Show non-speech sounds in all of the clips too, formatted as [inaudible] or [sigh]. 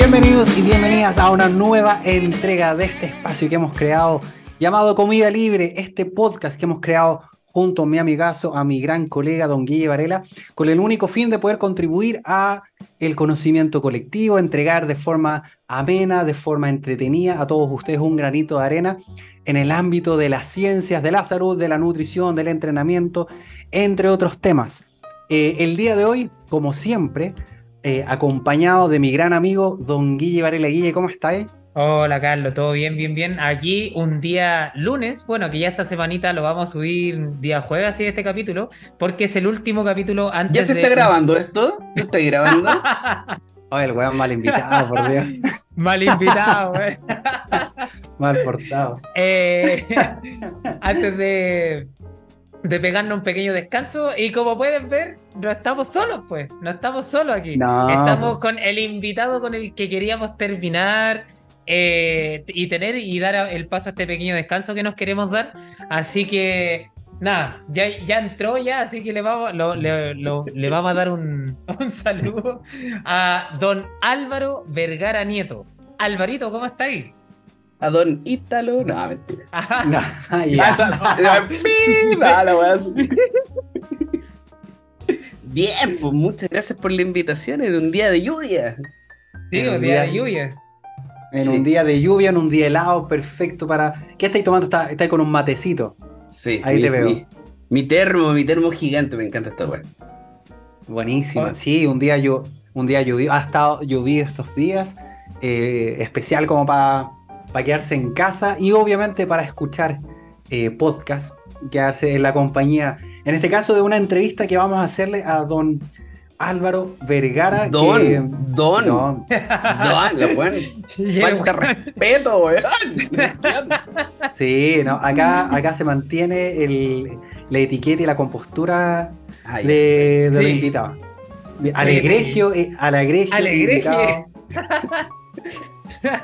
Bienvenidos y bienvenidas a una nueva entrega de este espacio que hemos creado llamado Comida Libre, este podcast que hemos creado junto a mi amigazo, a mi gran colega don Guille Varela, con el único fin de poder contribuir a el conocimiento colectivo, entregar de forma amena, de forma entretenida a todos ustedes un granito de arena en el ámbito de las ciencias, de la salud, de la nutrición, del entrenamiento, entre otros temas. Eh, el día de hoy, como siempre, eh, acompañado de mi gran amigo don Guille Varela. Guille, ¿cómo estáis? Hola Carlos, todo bien, bien, bien. Aquí un día lunes, bueno, que ya esta semanita lo vamos a subir día jueves así este capítulo, porque es el último capítulo antes ¿Ya se está grabando esto? ¿Yo estoy grabando? [laughs] Oye, el weón mal invitado, por Dios. [laughs] mal invitado, [laughs] weón. mal portado. Eh, antes de, de pegarnos un pequeño descanso, y como pueden ver, no estamos solos, pues, no estamos solos aquí. No, estamos con el invitado con el que queríamos terminar eh, y tener y dar el paso a este pequeño descanso que nos queremos dar. Así que nada, ya, ya entró ya, así que le vamos, lo- le, lo- le vamos a dar un, [laughs] un saludo a don Álvaro Vergara Nieto. Alvarito, ¿cómo está ahí? A don Ítalo. No, mentira. Ajá. [laughs] No, Ah. [laughs] [laughs] Bien, pues muchas gracias por la invitación en un día de lluvia. Sí, un día de lluvia. En Sí. un día de lluvia, en un día helado, perfecto para. ¿Qué estáis tomando? Está- Estáis con un matecito. Sí, Ahí mi- te veo. Mi, mi termo, mi termo gigante, me encanta esta wea. Buenísima. Oh. Sí, un día yo, un día llovido, ha estado llovido estos días, eh, especial como para quedarse en casa y obviamente para escuchar eh, podcast, quedarse en la compañía, en este caso de una entrevista que vamos a hacerle a don Álvaro Vergara. Don, que- don, don. Y [laughs] el [laughs] Falta respeto, weón. [laughs] Sí, no, acá, acá se mantiene el- la etiqueta y la compostura Ay, de, de los Sí. invitados. Sí, Alegregio, eh, alegregio, Alegregio. invitado.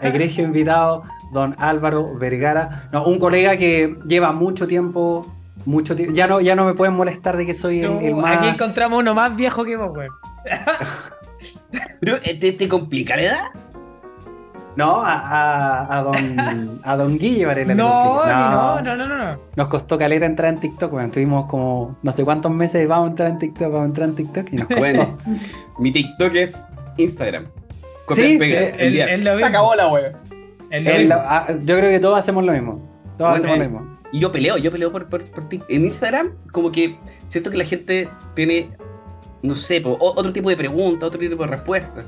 Egregio invitado, don Álvaro Vergara. No, un colega que lleva mucho tiempo, mucho tiempo. Ya no, ya no me pueden molestar de que soy el, el más. Aquí encontramos uno más viejo que vos, weón. [laughs] Pero, ¿te, te complica la edad? No, a, a- a don, a don Guille Varela. [laughs] No, no, no, no, no, no. Nos costó caleta entrar en TikTok, weón. Tuvimos como no sé cuántos meses vamos a entrar en TikTok, vamos a entrar en TikTok y nos Bueno, mi TikTok es Instagram. Copia Sí, pega, eh, el el- Se acabó la wea. El mismo. ah, yo creo que todos hacemos lo mismo. Todos Bueno, hacemos eh, lo mismo. Y yo peleo, yo peleo por, por, por Tik- En Instagram, como que siento que la gente tiene, no sé, po, otro tipo de preguntas, otro tipo de respuestas.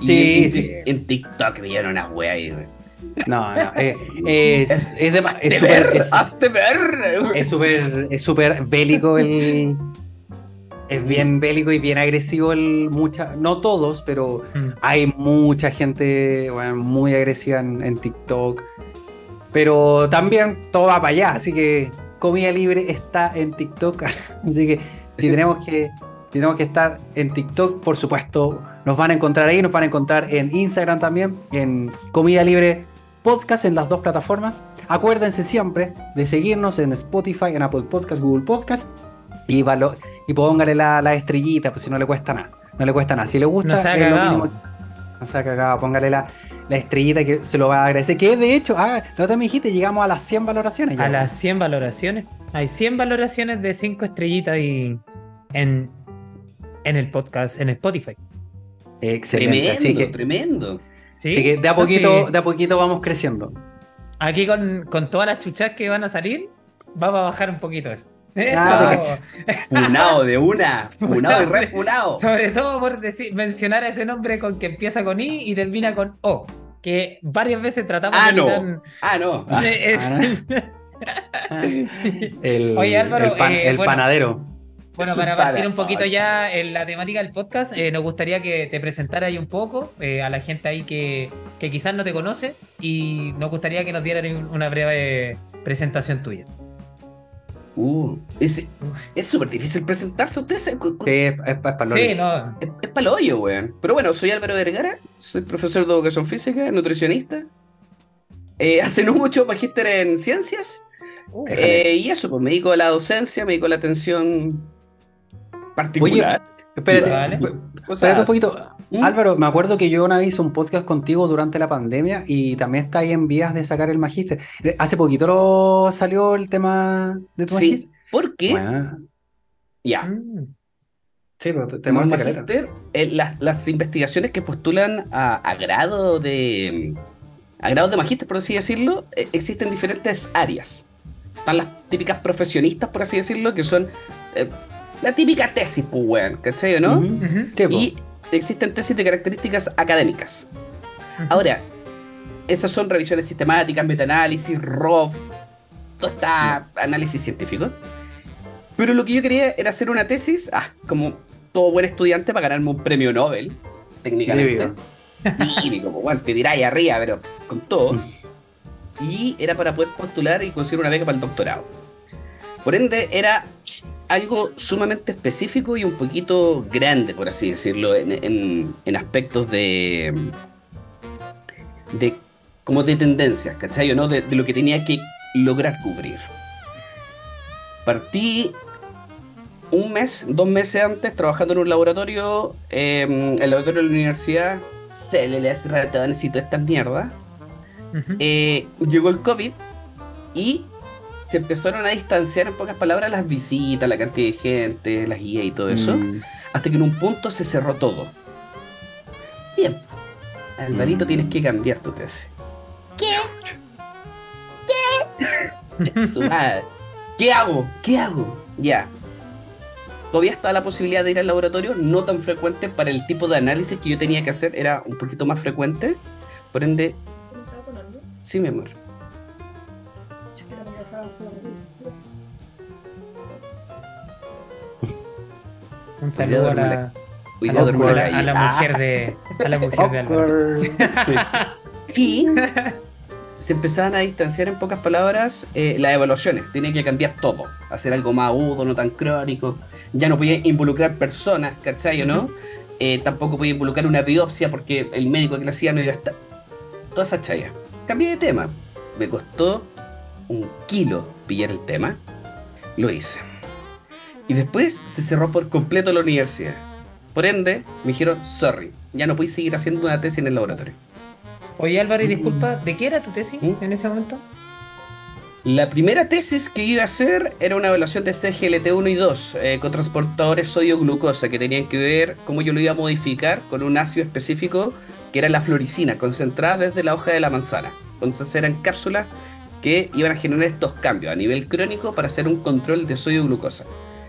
Y Sí, en, sí. en TikTok me dieron una wea ahí. No, no. eh, [laughs] es es es ver, es- hazte ver, güey. Es súper es súper bélico el. Es bien bélico y bien agresivo el. Mucha, no todos, pero Mm. hay mucha gente bueno, muy agresiva en, en TikTok. Pero también todo va para allá, así que Comida Libre está en TikTok. [laughs] Así que si tenemos que, si tenemos que estar en TikTok, por supuesto, nos van a encontrar ahí, nos van a encontrar en Instagram también, en Comida Libre Podcast en las dos plataformas. Acuérdense siempre de seguirnos en Spotify, en Apple Podcast, Google Podcast y, valo- y póngale la, la estrellita, pues si no le cuesta nada. No le cuesta nada. Si le gusta, No se ha es lo cagado. mínimo. No se ha cagado. Póngale la, la estrellita que se lo va a agradecer. Que de hecho, ah, la otra me dijiste, llegamos a las 100 valoraciones. ya. A las 100 valoraciones. Hay 100 valoraciones de 5 estrellitas y en, en el podcast, en Spotify. Excelente. Tremendo, así que, tremendo. ¿Sí? así que de a Entonces, poquito, de a poquito vamos creciendo. Aquí con, con todas las chuchas que van a salir, vamos a bajar un poquito eso. Ah, Eso. Funado de una, [laughs] funado y refunado. Sobre todo por decir, mencionar a ese nombre con que empieza con I y termina con O. Que varias veces tratamos Ah, de no. Ah, no. Ah, [laughs] Eh, eh, [laughs] El, Oye, Álvaro, el, pan- eh, el bueno. panadero. Bueno, para partir un poquito ya en la temática del podcast, eh, nos gustaría que te presentaras ahí un poco eh, a la gente ahí que, que quizás no te conoce y nos gustaría que nos dieran un- una breve presentación tuya. Uh, es es súper difícil presentarse. Ustedes se- cu- cu- Sí, es, es, para Sí, no. Es, es pa'l hoyo, weón. Pero bueno, soy Álvaro Vergara, soy profesor de educación física, nutricionista. Eh, [laughs] hace no mucho magíster en ciencias. Uh, Eh, y eso, pues me dedico a la docencia, me dedico a la atención particular. Espérate, Vale. O sea, espérate un poquito. ¿Mm? Álvaro, me acuerdo que yo una vez hice un podcast contigo durante la pandemia y también está ahí en vías de sacar el magíster. Eh, Hace poquito lo salió el tema de tu Sí, magíster. porque, Bueno, ya, Mm. sí, pero te, te magíster, eh, las, las investigaciones que postulan a, a grado de a grado de magíster, por así decirlo, eh, existen diferentes áreas. Están las típicas profesionistas, por así decirlo, que son eh, la típica tesis, pues, weón, ¿cachai o no? Po. Y existen tesis de características académicas. Ahora, esas son revisiones sistemáticas, metaanálisis, ROV, todo está análisis científico. Pero lo que yo quería era hacer una tesis, ah, como todo buen estudiante para ganarme un premio Nobel, técnicamente. Típico. Pues, bueno, te dirá ahí arriba, pero con todo. Mm. Y era para poder postular y conseguir una beca para el doctorado. Por ende, era algo sumamente específico y un poquito grande, por así decirlo, en, en- en aspectos de. de. como de tendencias, ¿cachai? ¿no? De, de lo que tenía que lograr cubrir. Partí un mes, dos meses antes, trabajando en un laboratorio, eh, el laboratorio de la universidad, células, ratones y todas estas mierdas. Eh, llegó el COVID y se empezaron a distanciar, en pocas palabras, las visitas, la cantidad de gente, las guías y todo eso, Mm. hasta que en un punto se cerró todo. Bien, Alvarito, Mm. tienes que cambiar tu tesis. ¿Qué? ¿Qué? [laughs] Su madre. ¿Qué hago? ¿Qué hago? Ya. Todavía estaba la posibilidad de ir al laboratorio, no tan frecuente para el tipo de análisis que yo tenía que hacer, era un poquito más frecuente. Por ende, sí, mi amor. Un saludo a la, a la- día duermo a en la- la a la calle. mujer de a la mujer de Álvaro. Y [laughs] se empezaban a distanciar, en pocas palabras, eh, las evaluaciones. Tenía que cambiar todo. Hacer algo más agudo, no tan crónico. Ya no podía involucrar personas, ¿cachai o no? Eh, tampoco podía involucrar una biopsia porque el médico que la hacía no iba a estar. Toda esa chaya. Cambié de tema. Me costó un kilo pillar el tema. Lo hice. Y después se cerró por completo la universidad. Por ende, me dijeron, sorry, ya no puedes seguir haciendo una tesis en el laboratorio. Oye Álvaro, y disculpa, ¿de qué era tu tesis ¿Mm? en ese momento? La primera tesis que iba a hacer era una evaluación de CGLT1 y 2 eh, con transportadores sodio-glucosa que tenían que ver cómo yo lo iba a modificar con un ácido específico que era la floricina, concentrada desde la hoja de la manzana. Entonces eran cápsulas que iban a generar estos cambios a nivel crónico para hacer un control de sodio-glucosa.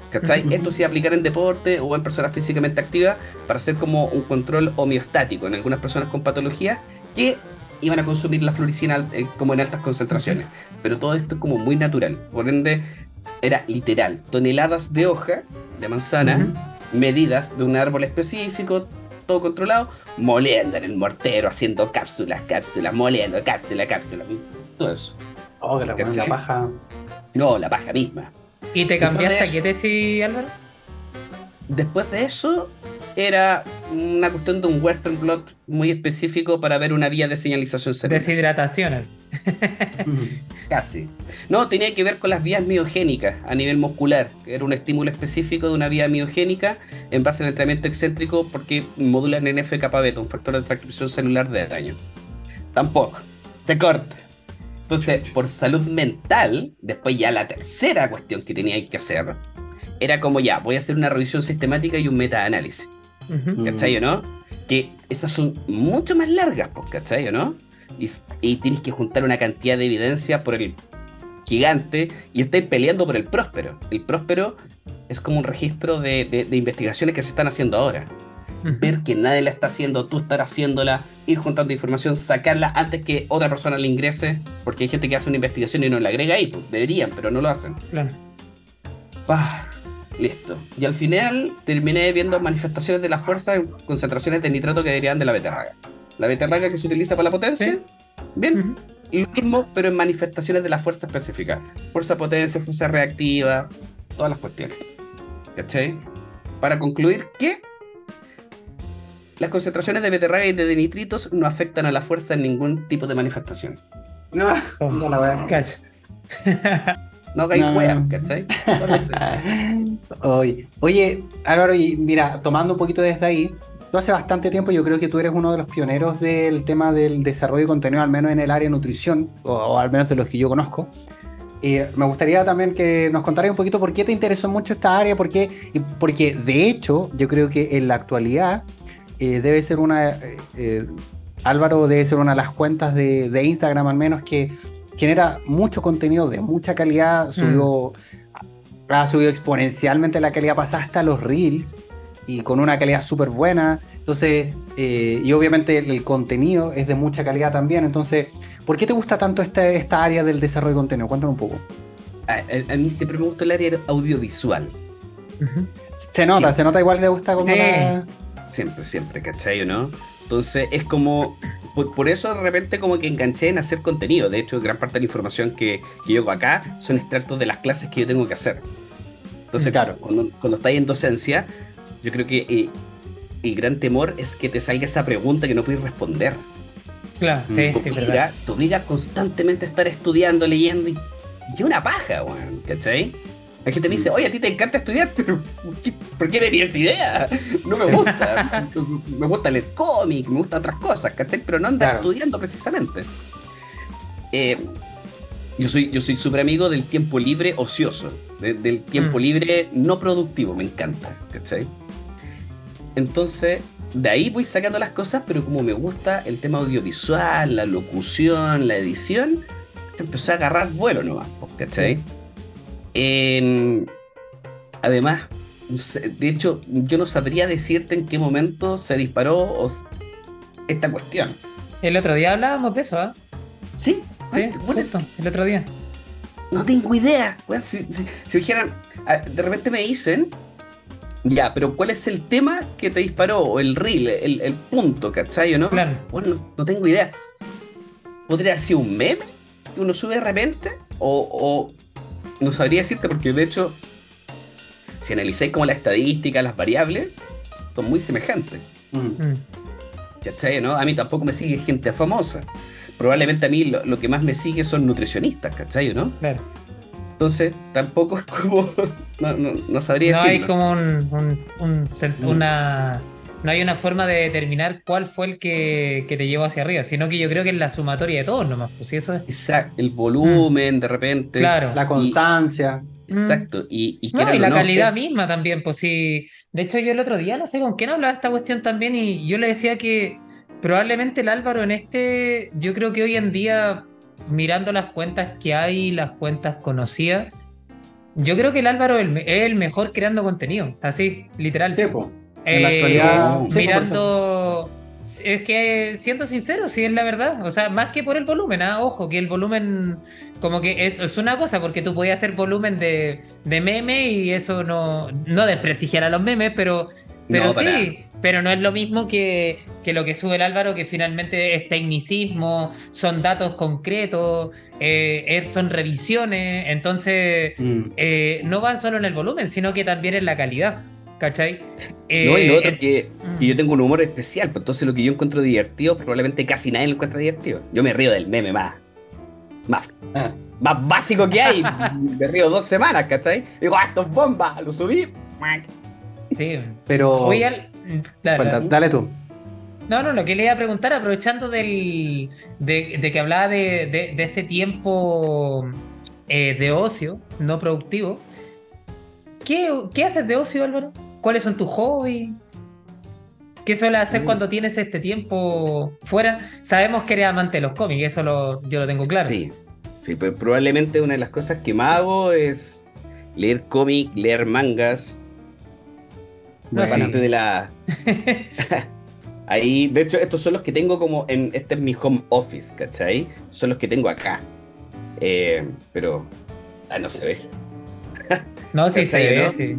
¿Cachai? Esto a aplicar en deporte o en personas físicamente activas para hacer como un control homeostático en algunas personas con patología que iban a consumir la floricina eh, como en altas concentraciones. Pero todo esto es como muy natural. Por ende, era literal. Toneladas de hoja de manzana, medidas de un árbol específico, todo controlado, moliendo en el mortero, haciendo cápsulas, cápsulas, moliendo, cápsula, cápsula. Todo eso. Oh, que la paja. No, la paja misma. ¿Y te cambiaste a qué tesis, Álvaro? Después de eso, era una cuestión de un Western blot muy específico para ver una vía de señalización cerebral. Deshidrataciones. Casi. No, tenía que ver con las vías miogénicas a nivel muscular. Era un estímulo específico de una vía miogénica en base al entrenamiento excéntrico porque modulan NF-kappa beta, un factor de transcripción celular de daño. Tampoco. Se corta. Entonces, por salud mental, después ya la tercera cuestión que tenía que hacer era como ya, voy a hacer una revisión sistemática y un metaanálisis. Ujú. ¿Cachai o no? Que esas son mucho más largas, pues, ¿cachai o no? Y, y tienes que juntar una cantidad de evidencia por el gigante y estáis peleando por el próspero. El próspero es como un registro de, de- de investigaciones que se están haciendo ahora. Ver que nadie la está haciendo, tú estar haciéndola, ir juntando información, sacarla antes que otra persona la ingrese, porque hay gente que hace una investigación y no la agrega ahí, pues deberían, pero no lo hacen. Claro. Listo. Y al final terminé viendo manifestaciones de la fuerza en concentraciones de nitrato que derivan de la beterraga. La beterraga que se utiliza para la potencia, Sí. bien, lo mismo, pero en manifestaciones de la fuerza específica. Fuerza potencia, fuerza reactiva, todas las cuestiones. ¿Cachai? Para concluir que las concentraciones de beterraga y de nitritos no afectan a la fuerza en ningún tipo de manifestación. No, Oh, ya la wea. cacho. [laughs] No hagáis No. weas, ¿cachai? [laughs] Oye, oye, Álvaro, y mira, tomando un poquito desde ahí, tú hace bastante tiempo, yo creo que tú eres uno de los pioneros del tema del desarrollo de contenido, al menos en el área de nutrición, o, o al menos de los que yo conozco. Y me gustaría también que nos contaras un poquito por qué te interesó mucho esta área, por qué- porque de hecho yo creo que en la actualidad eh, debe ser una, eh, eh, Álvaro debe ser una de las cuentas de, de Instagram al menos que genera mucho contenido de mucha calidad, subió, ha subido exponencialmente la calidad, pasa hasta los reels y con una calidad súper buena, entonces, eh, y obviamente el, contenido es de mucha calidad también, entonces, ¿por qué te gusta tanto esta, esta área del desarrollo de contenido? Cuéntame un poco. A, a- a mí siempre me gustó el área audiovisual. Se nota, Sí. se nota igual que te gusta como Sí. la... Siempre, siempre, ¿cachai o no? Entonces es como, por, por eso de repente como que enganché en hacer contenido. De hecho, gran parte de la información que, que yo hago acá son extractos de las clases que yo tengo que hacer. Entonces, Claro. cuando, cuando estás en docencia, yo creo que eh, el gran temor es que te salga esa pregunta que no puedes responder. Claro, sí, Mm, te, sí, verdad. obliga, te obliga constantemente estar estudiando, leyendo y, y una paja, weón, ¿cachai? Hay gente me dice, oye, a ti te encanta estudiar, [laughs] pero ¿por qué, por qué tenías idea? No me gusta. me gusta leer cómics, me gustan otras cosas, ¿cachai? Pero no andar Claro. estudiando precisamente. Eh, yo soy yo soy súper amigo del tiempo libre ocioso, de- del tiempo Mm. libre no productivo, me encanta, ¿cachai? Entonces, de ahí voy sacando las cosas, pero como me gusta el tema audiovisual, la locución, la edición, se empezó a agarrar vuelo nomás, ¿cachai? Em, además, de hecho, yo no sabría decirte en qué momento se disparó esta cuestión. El otro día hablábamos de eso, ¿ah? Sí, Sí, Ay, bueno, es justo, el otro día. No tengo idea. weón. si, si- si me dijeran, ah, de repente me dicen, ya, pero ¿cuál es el tema que te disparó? O el reel, el, el punto, ¿cachai? ¿O no? Claro. Bueno, no, no tengo idea. ¿Podría haber sido un meme que uno sube de repente? O, o no sabría decirte, porque de hecho, si analizáis como la estadística, las variables, son muy semejantes. Mm. Mm. ¿Cachai? ¿no? A mí tampoco me sigue gente famosa. Probablemente a mí lo, lo que más me sigue son nutricionistas, ¿cachai? ¿no? Claro. Entonces, tampoco es como. [laughs] No, no, no sabría No hay como un, un- un sen- Mm. una. No hay una forma de determinar cuál fue el que, que te llevó hacia arriba, sino que yo creo que es la sumatoria de todos nomás. Pues eso es. Exacto, el volumen, de repente. Claro. La constancia. Exacto. Y, y, No, y la no, calidad misma también, pues sí. De hecho, yo el otro día no sé con quién hablaba esta cuestión también, y yo le decía que probablemente el Álvaro en este, yo creo que hoy en día, mirando las cuentas que hay, las cuentas conocidas, yo creo que el Álvaro es el, mejor creando contenido, así, literal. Sí, po. En la Eh, actualidad, sí, po, mirando. Es que siendo sincero, sí es la verdad. O sea, más que por el volumen, ah, ojo, que el volumen, como que es, es una cosa, porque tú podías hacer volumen de, de meme y eso no, no desprestigiar a los memes, pero, pero No, para sí, pero no es lo mismo que, que lo que sube el Álvaro, que finalmente es tecnicismo, son datos concretos, eh, es- son revisiones, entonces Mm. eh, no van solo en el volumen, sino que también en la calidad. ¿Cachai? No, y lo Eh, otro en- que, que yo tengo un humor especial, pues entonces lo que yo encuentro divertido, probablemente casi nadie lo encuentra divertido. Yo me río del meme más, más, Ah. más básico que hay. me río dos semanas, ¿cachai? Digo, ah, esto es bomba, lo subí. Sí. Pero. Oye, al-. Cuenta, dale tú. No, no, lo que le iba a preguntar, aprovechando del, de, de que hablaba de, de- de este tiempo eh, de ocio, no productivo, ¿qué, qué haces de ocio, Álvaro? ¿Cuáles son tus hobbies? ¿Qué sueles hacer Mm. cuando tienes este tiempo fuera? Sabemos que eres amante de los cómics, eso lo, yo lo tengo claro. Sí, sí, pero probablemente una de las cosas que más hago es leer cómic, leer mangas. No, sí. Aparte de la. [laughs] Ahí, de hecho, estos son los que tengo como en. Este es mi home office, ¿cachai? Son los que tengo acá. Eh, pero. Ah, no se ve. No, sí, [laughs] se ¿Cachai, ve, no? sí.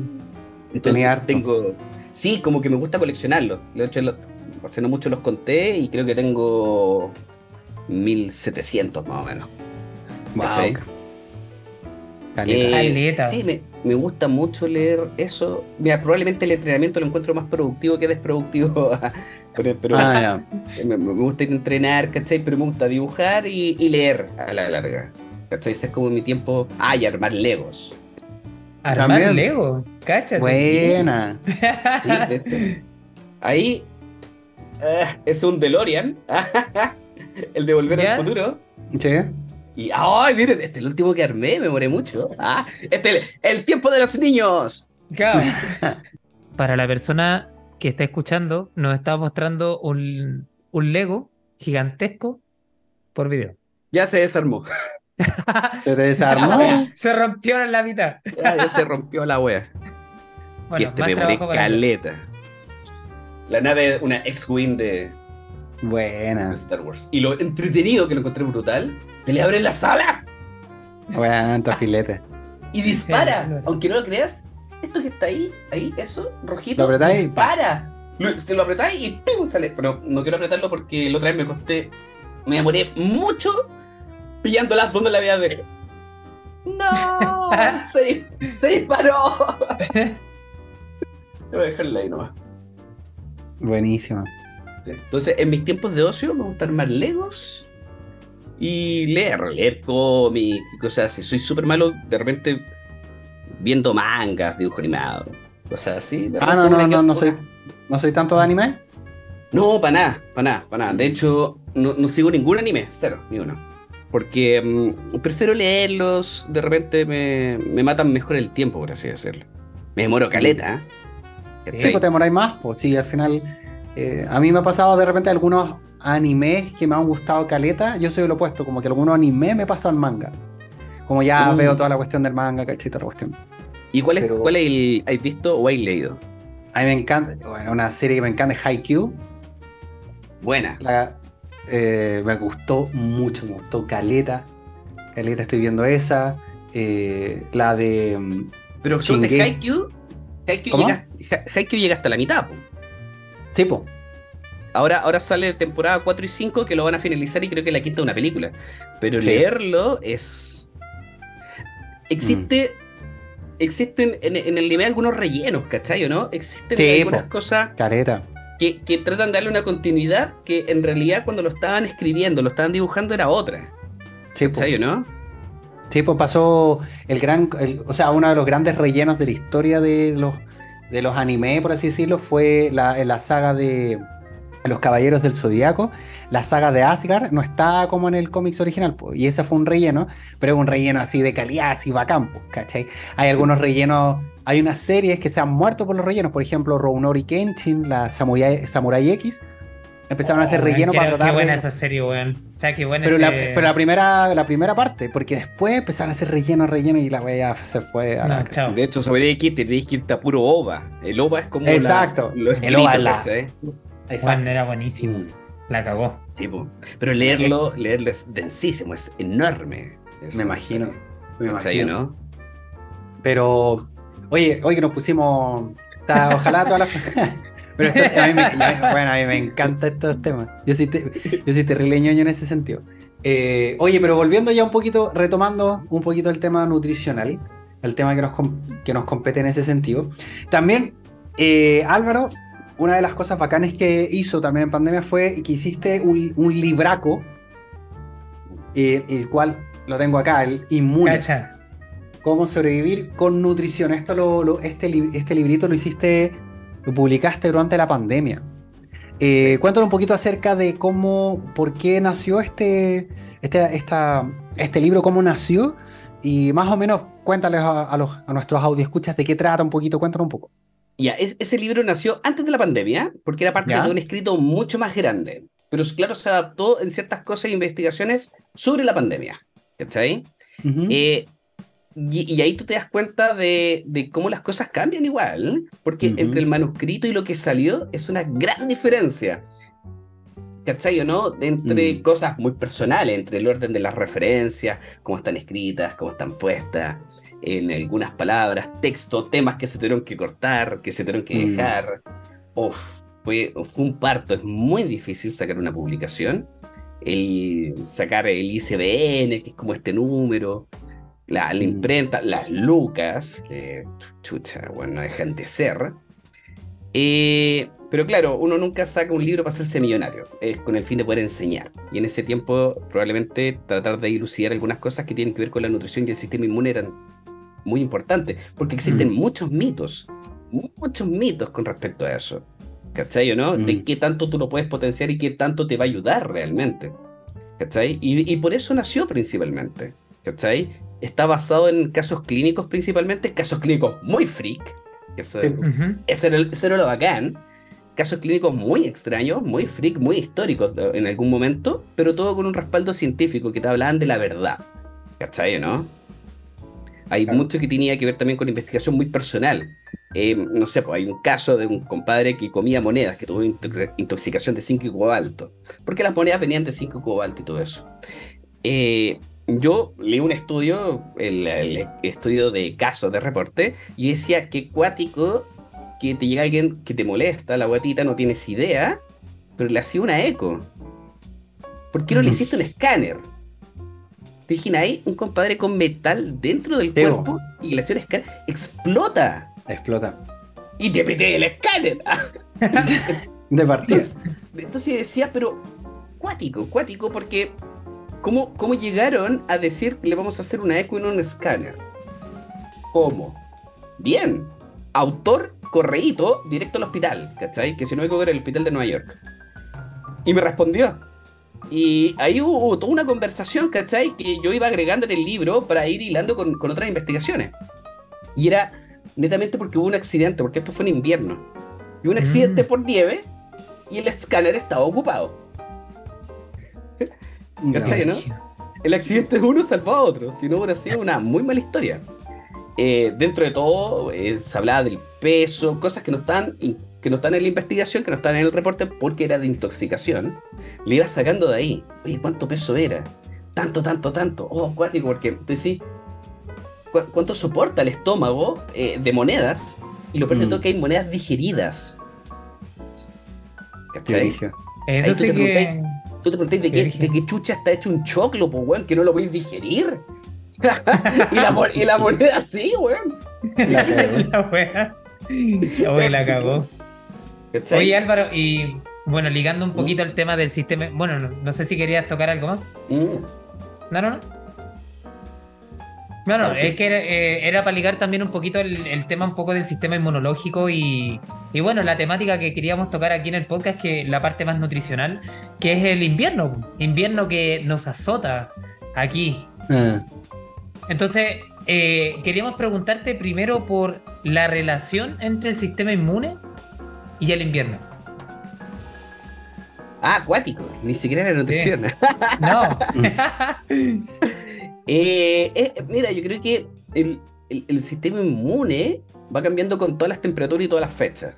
Entonces Tenía harto. tengo. Sí, como que me gusta coleccionarlos. De hecho, lo- hace no mucho los conté y creo que tengo 1700 más o menos. ¿Cachai? Caleta. Eh, Caleta. sí, me, me gusta mucho leer eso. Mira, probablemente el entrenamiento lo encuentro más productivo que desproductivo. [laughs] pero pero Ah, me, me gusta ir a entrenar, ¿cachai? Pero me gusta dibujar y, y leer a la larga. ¿Cachai? Ese es como mi tiempo. Ah, y armar legos. Armar También. Lego, cáchate. Buena. [laughs] Sí, de hecho. Ahí, Ah, es un DeLorean. [laughs] el de Volver ¿Ya? al Futuro. Sí. Y, ¡ay, miren! Este es el último que armé, me moré mucho. Ah, este es el, el tiempo de los niños. Claro. [laughs] Para la persona que está escuchando, nos está mostrando un, un Lego gigantesco por video. Ya se desarmó. [laughs] Se te desarmó. [laughs] Se rompió en la mitad. Ya, ya se rompió la wea. que Bueno, este más me hacer. caleta. La nave, una X-Wing de Buena. Star Wars. Y lo entretenido que lo encontré brutal, se le abren las alas Buena, filete. y dispara. Sí. Aunque no lo creas, esto que está ahí, ahí, eso, rojito, Lo apretáis y dispara. Lo- Se lo apretáis y ¡pum! sale. Pero no quiero apretarlo porque la otra vez me costé, me demoré mucho pillándolas donde la había dejado. ¡No! [laughs] se, se disparó. Voy a dejarla ahí nomás. Buenísima. Sí. Entonces, en mis tiempos de ocio me gusta armar legos y leer, leer cómics y cosas así. Soy súper malo de repente viendo mangas, dibujo animado, cosas así. De Ah, repente no, no, no, no soy, no soy tanto de anime. No, para nada, para nada, para nada. De hecho, no, no sigo ningún anime, cero, ni uno. Porque mm, prefiero leerlos, de repente me, me matan mejor el tiempo, por así decirlo. Me demoro caleta, ¿eh? Sí, pues te demoráis más. Pues sí, al final. eh, a mí me ha pasado de repente algunos animes que me han gustado caleta. Yo soy lo opuesto, como que algunos animes me pasan al manga. Como ya Mm. veo toda la cuestión del manga, cachita, la cuestión. ¿Y cuál es, pero- cuál es el, has visto o has leído? A mí me encanta, bueno, una serie que me encanta es Haikyuu. Buena. La- eh, me gustó mucho, me gustó Caleta. Caleta, estoy viendo esa. Eh, la de. mm, Pero de. Haikyuu. Haikyuu llega, Ha- Haikyuu llega hasta la mitad. po. Sí, po. Ahora, ahora sale temporada 4 y 5 que lo van a finalizar y creo que la quinta es una película. Pero Sí. leerlo es. Existe. Mm. Existen en, en el anime algunos rellenos, ¿cachai? ¿O no? Existen Sí, algunas po. cosas Caleta. Que, que tratan de darle una continuidad que en realidad cuando lo estaban escribiendo, lo estaban dibujando era otra. Sí. ¿O no? Sí, pues pasó el gran, el- o sea, uno de los grandes rellenos de la historia de los, de los anime, por así decirlo, fue la, la saga de Los Caballeros del Zodíaco. La saga de Asgard no está como en el cómics original, y ese fue un relleno, pero es un relleno así de calidad, así bacán, pues, ¿cachai? Hay algunos rellenos, hay unas series que se han muerto por los rellenos, por ejemplo, Rounori Kenshin, la Samurai, Samurai X, empezaron a hacer Oh, relleno qué- para Qué tratar de- buena esa serie, weón. O sea, qué buena pero la, ese- pero la primera, la primera parte, porque después empezaron a hacer relleno, relleno y la wea se fue a la. Chao. De hecho, sobre X tenéis que irte a puro OVA. El OVA es como la- Exacto. lo El OVA es la- ¿cachai? Exacto. Weón, era buenísimo. Mm. La cagó. Sí, po. pero leerlo, leerlo es densísimo, es enorme. Eso, Me imagino. Me ¿cachai, imagino. no? Pero, oye, hoy que nos pusimos. está- ojalá todas las. [laughs] Pero esto- a mí me, ya- bueno, a mí me encantan estos temas. Yo soy, te- yo soy terrible ñoño en ese sentido. Eh, oye, pero volviendo ya un poquito, retomando un poquito el tema nutricional, el tema que nos, que nos compete en ese sentido. También, eh, Álvaro, una de las cosas bacanes que hizo también en pandemia fue que hiciste un, un libraco, eh, el cual lo tengo acá, el Inmune. Cacha. Cómo sobrevivir con nutrición. Esto lo, lo- este, li- este librito lo hiciste, lo publicaste durante la pandemia. Eh, cuéntanos un poquito acerca de cómo, por qué nació este, este, esta, este libro, cómo nació y más o menos cuéntales a, a los, a nuestros escuchas de qué trata un poquito, cuéntanos un poco. Ya, es- ese libro nació antes de la pandemia, porque era parte Ya. de un escrito mucho más grande. Pero claro, se adaptó en ciertas cosas e investigaciones sobre la pandemia. ¿Cachai? Eh, y, y ahí tú te das cuenta de, de cómo las cosas cambian igual, porque entre el manuscrito y lo que salió es una gran diferencia. ¿Cachai o no? Entre Mm. cosas muy personales, entre el orden de las referencias, cómo están escritas, cómo están puestas, en algunas palabras, texto, temas que se tuvieron que cortar, que se tuvieron que Mm. dejar. Uf, fue, fue un parto, es muy difícil sacar una publicación. El, sacar el ICBN, que es como este número, la, la Mm. imprenta, las lucas, que chucha, bueno, no dejan de ser. Eh, pero claro, uno nunca saca un libro para hacerse millonario, es con el fin de poder enseñar. Y en ese tiempo, probablemente tratar de dilucidar algunas cosas que tienen que ver con la nutrición y el sistema inmune eran muy importantes, porque existen Mm. muchos mitos, muchos mitos con respecto a eso. ¿cachai o no? De Mm. qué tanto tú lo puedes potenciar y qué tanto te va a ayudar realmente, ¿cachai? Y, y por eso nació principalmente, ¿cachai? Está basado en casos clínicos principalmente, casos clínicos muy freak, que eso, Sí. Ujú. ese era, el- ese era lo bacán. Casos clínicos muy extraños, muy freak, muy históricos de- en algún momento, pero todo con un respaldo científico que te hablaban de la verdad. ¿Cachai, o no? Hay Claro. mucho que tenía que ver también con investigación muy personal. Eh, no sé, pues hay un caso de un compadre que comía monedas, que tuvo into- intoxicación de zinc y cobalto. Porque las monedas venían de zinc y cobalto y todo eso. Eh, yo leí un estudio, el, el estudio de casos de reporte, y decía que cuático que te llega alguien que te molesta, la guatita, no tienes idea, pero le hacía una eco. ¿Por qué no le Mm. hiciste un escáner? Te imagináis un compadre con metal dentro del cuerpo y hacía un escáner, explota Explota. y te mete el escáner. [laughs] De partida. Entonces, entonces decía, pero cuático, cuático, porque ¿cómo, ¿cómo llegaron a decir le vamos a hacer una eco en un escáner? ¿Cómo? Bien, autor correíto directo al hospital, ¿cachai? Que si no me equivoco era el hospital de Nueva York. Y me respondió. Y ahí hubo toda una conversación, ¿cachai? Que yo iba agregando en el libro para ir hilando con, con otras investigaciones. Y era netamente porque hubo un accidente, porque esto fue en invierno. Y un accidente Mm. por nieve y el escáner estaba ocupado. ¿Cachai, no? El accidente de uno salvó a otro, si no hubiera sido una muy mala historia. Eh, dentro de todo, eh, se hablaba del peso, cosas que no, están, que no están en la investigación, que no están en el reporte porque era de intoxicación. Le iba sacando de ahí. Oye, ¿cuánto peso era? Tanto, tanto, tanto. Oh, acuático, porque tú decís, ¿cu- ¿cuánto soporta el estómago eh, de monedas? Y lo peor de Mm. todo que hay monedas digeridas. Qué ¿Cachai? Eso sí te que. Tú te preguntáis de Qué de chucha está hecho un choclo, pues, weón, que no lo podéis digerir. [laughs] y, la, y la moneda así, weón. [laughs] La. La wea. Oye, la cagó. ¿Cachai? Oye, Álvaro, y bueno, ligando un poquito al tema del sistema. Bueno, no, no sé si querías tocar algo más. Mm, No, no, no. No, no, Claro, es que era, eh, era para ligar también un poquito el, el tema un poco del sistema inmunológico y, y bueno, la temática que queríamos tocar aquí en el podcast, que la parte más nutricional, que es el invierno, invierno que nos azota aquí. Ah, Entonces, eh, queríamos preguntarte primero por la relación entre el sistema inmune y el invierno. Ah, acuático, ni siquiera la nutrición. No. [laughs] Eh, eh, mira, yo creo que el, el- el sistema inmune va cambiando con todas las temperaturas y todas las fechas.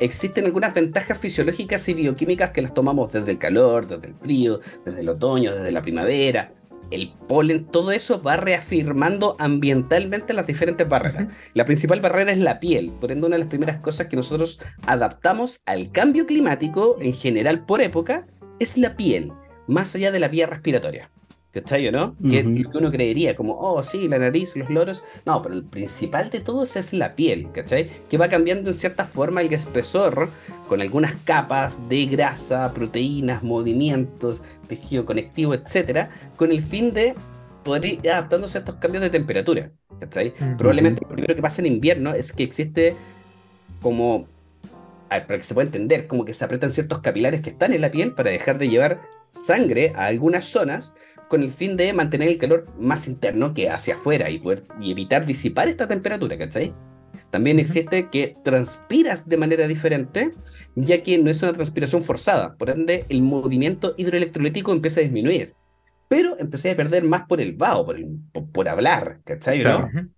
Existen algunas ventajas fisiológicas y bioquímicas que las tomamos desde el calor, desde el frío, desde el otoño, desde la primavera. El polen, todo eso va reafirmando ambientalmente las diferentes barreras. La principal barrera es la piel, por ende una de las primeras cosas que nosotros adaptamos al cambio climático en general por época es la piel, más allá de la vía respiratoria. ¿Cachai o no? Que Ujú. lo que uno creería, como, oh, sí, la nariz, los loros. No, pero el principal de todos es la piel, ¿cachai? Que va cambiando en cierta forma el espesor con algunas capas de grasa, proteínas, movimientos, tejido conectivo, etcétera, con el fin de poder ir adaptándose a estos cambios de temperatura, ¿cachai? Ujú. Probablemente lo primero que pasa en invierno es que existe como, a ver, para que se pueda entender, como que se apretan ciertos capilares que están en la piel para dejar de llevar sangre a algunas zonas con el fin de mantener el calor más interno que hacia afuera y, poder, y evitar disipar esta temperatura, ¿cachai? También existe que transpiras de manera diferente, ya que no es una transpiración forzada, por ende el movimiento hidroelectrolítico empieza a disminuir. Pero empecé a perder más por el vaho, por, el- por, por hablar, ¿cachai? Claro. ¿no?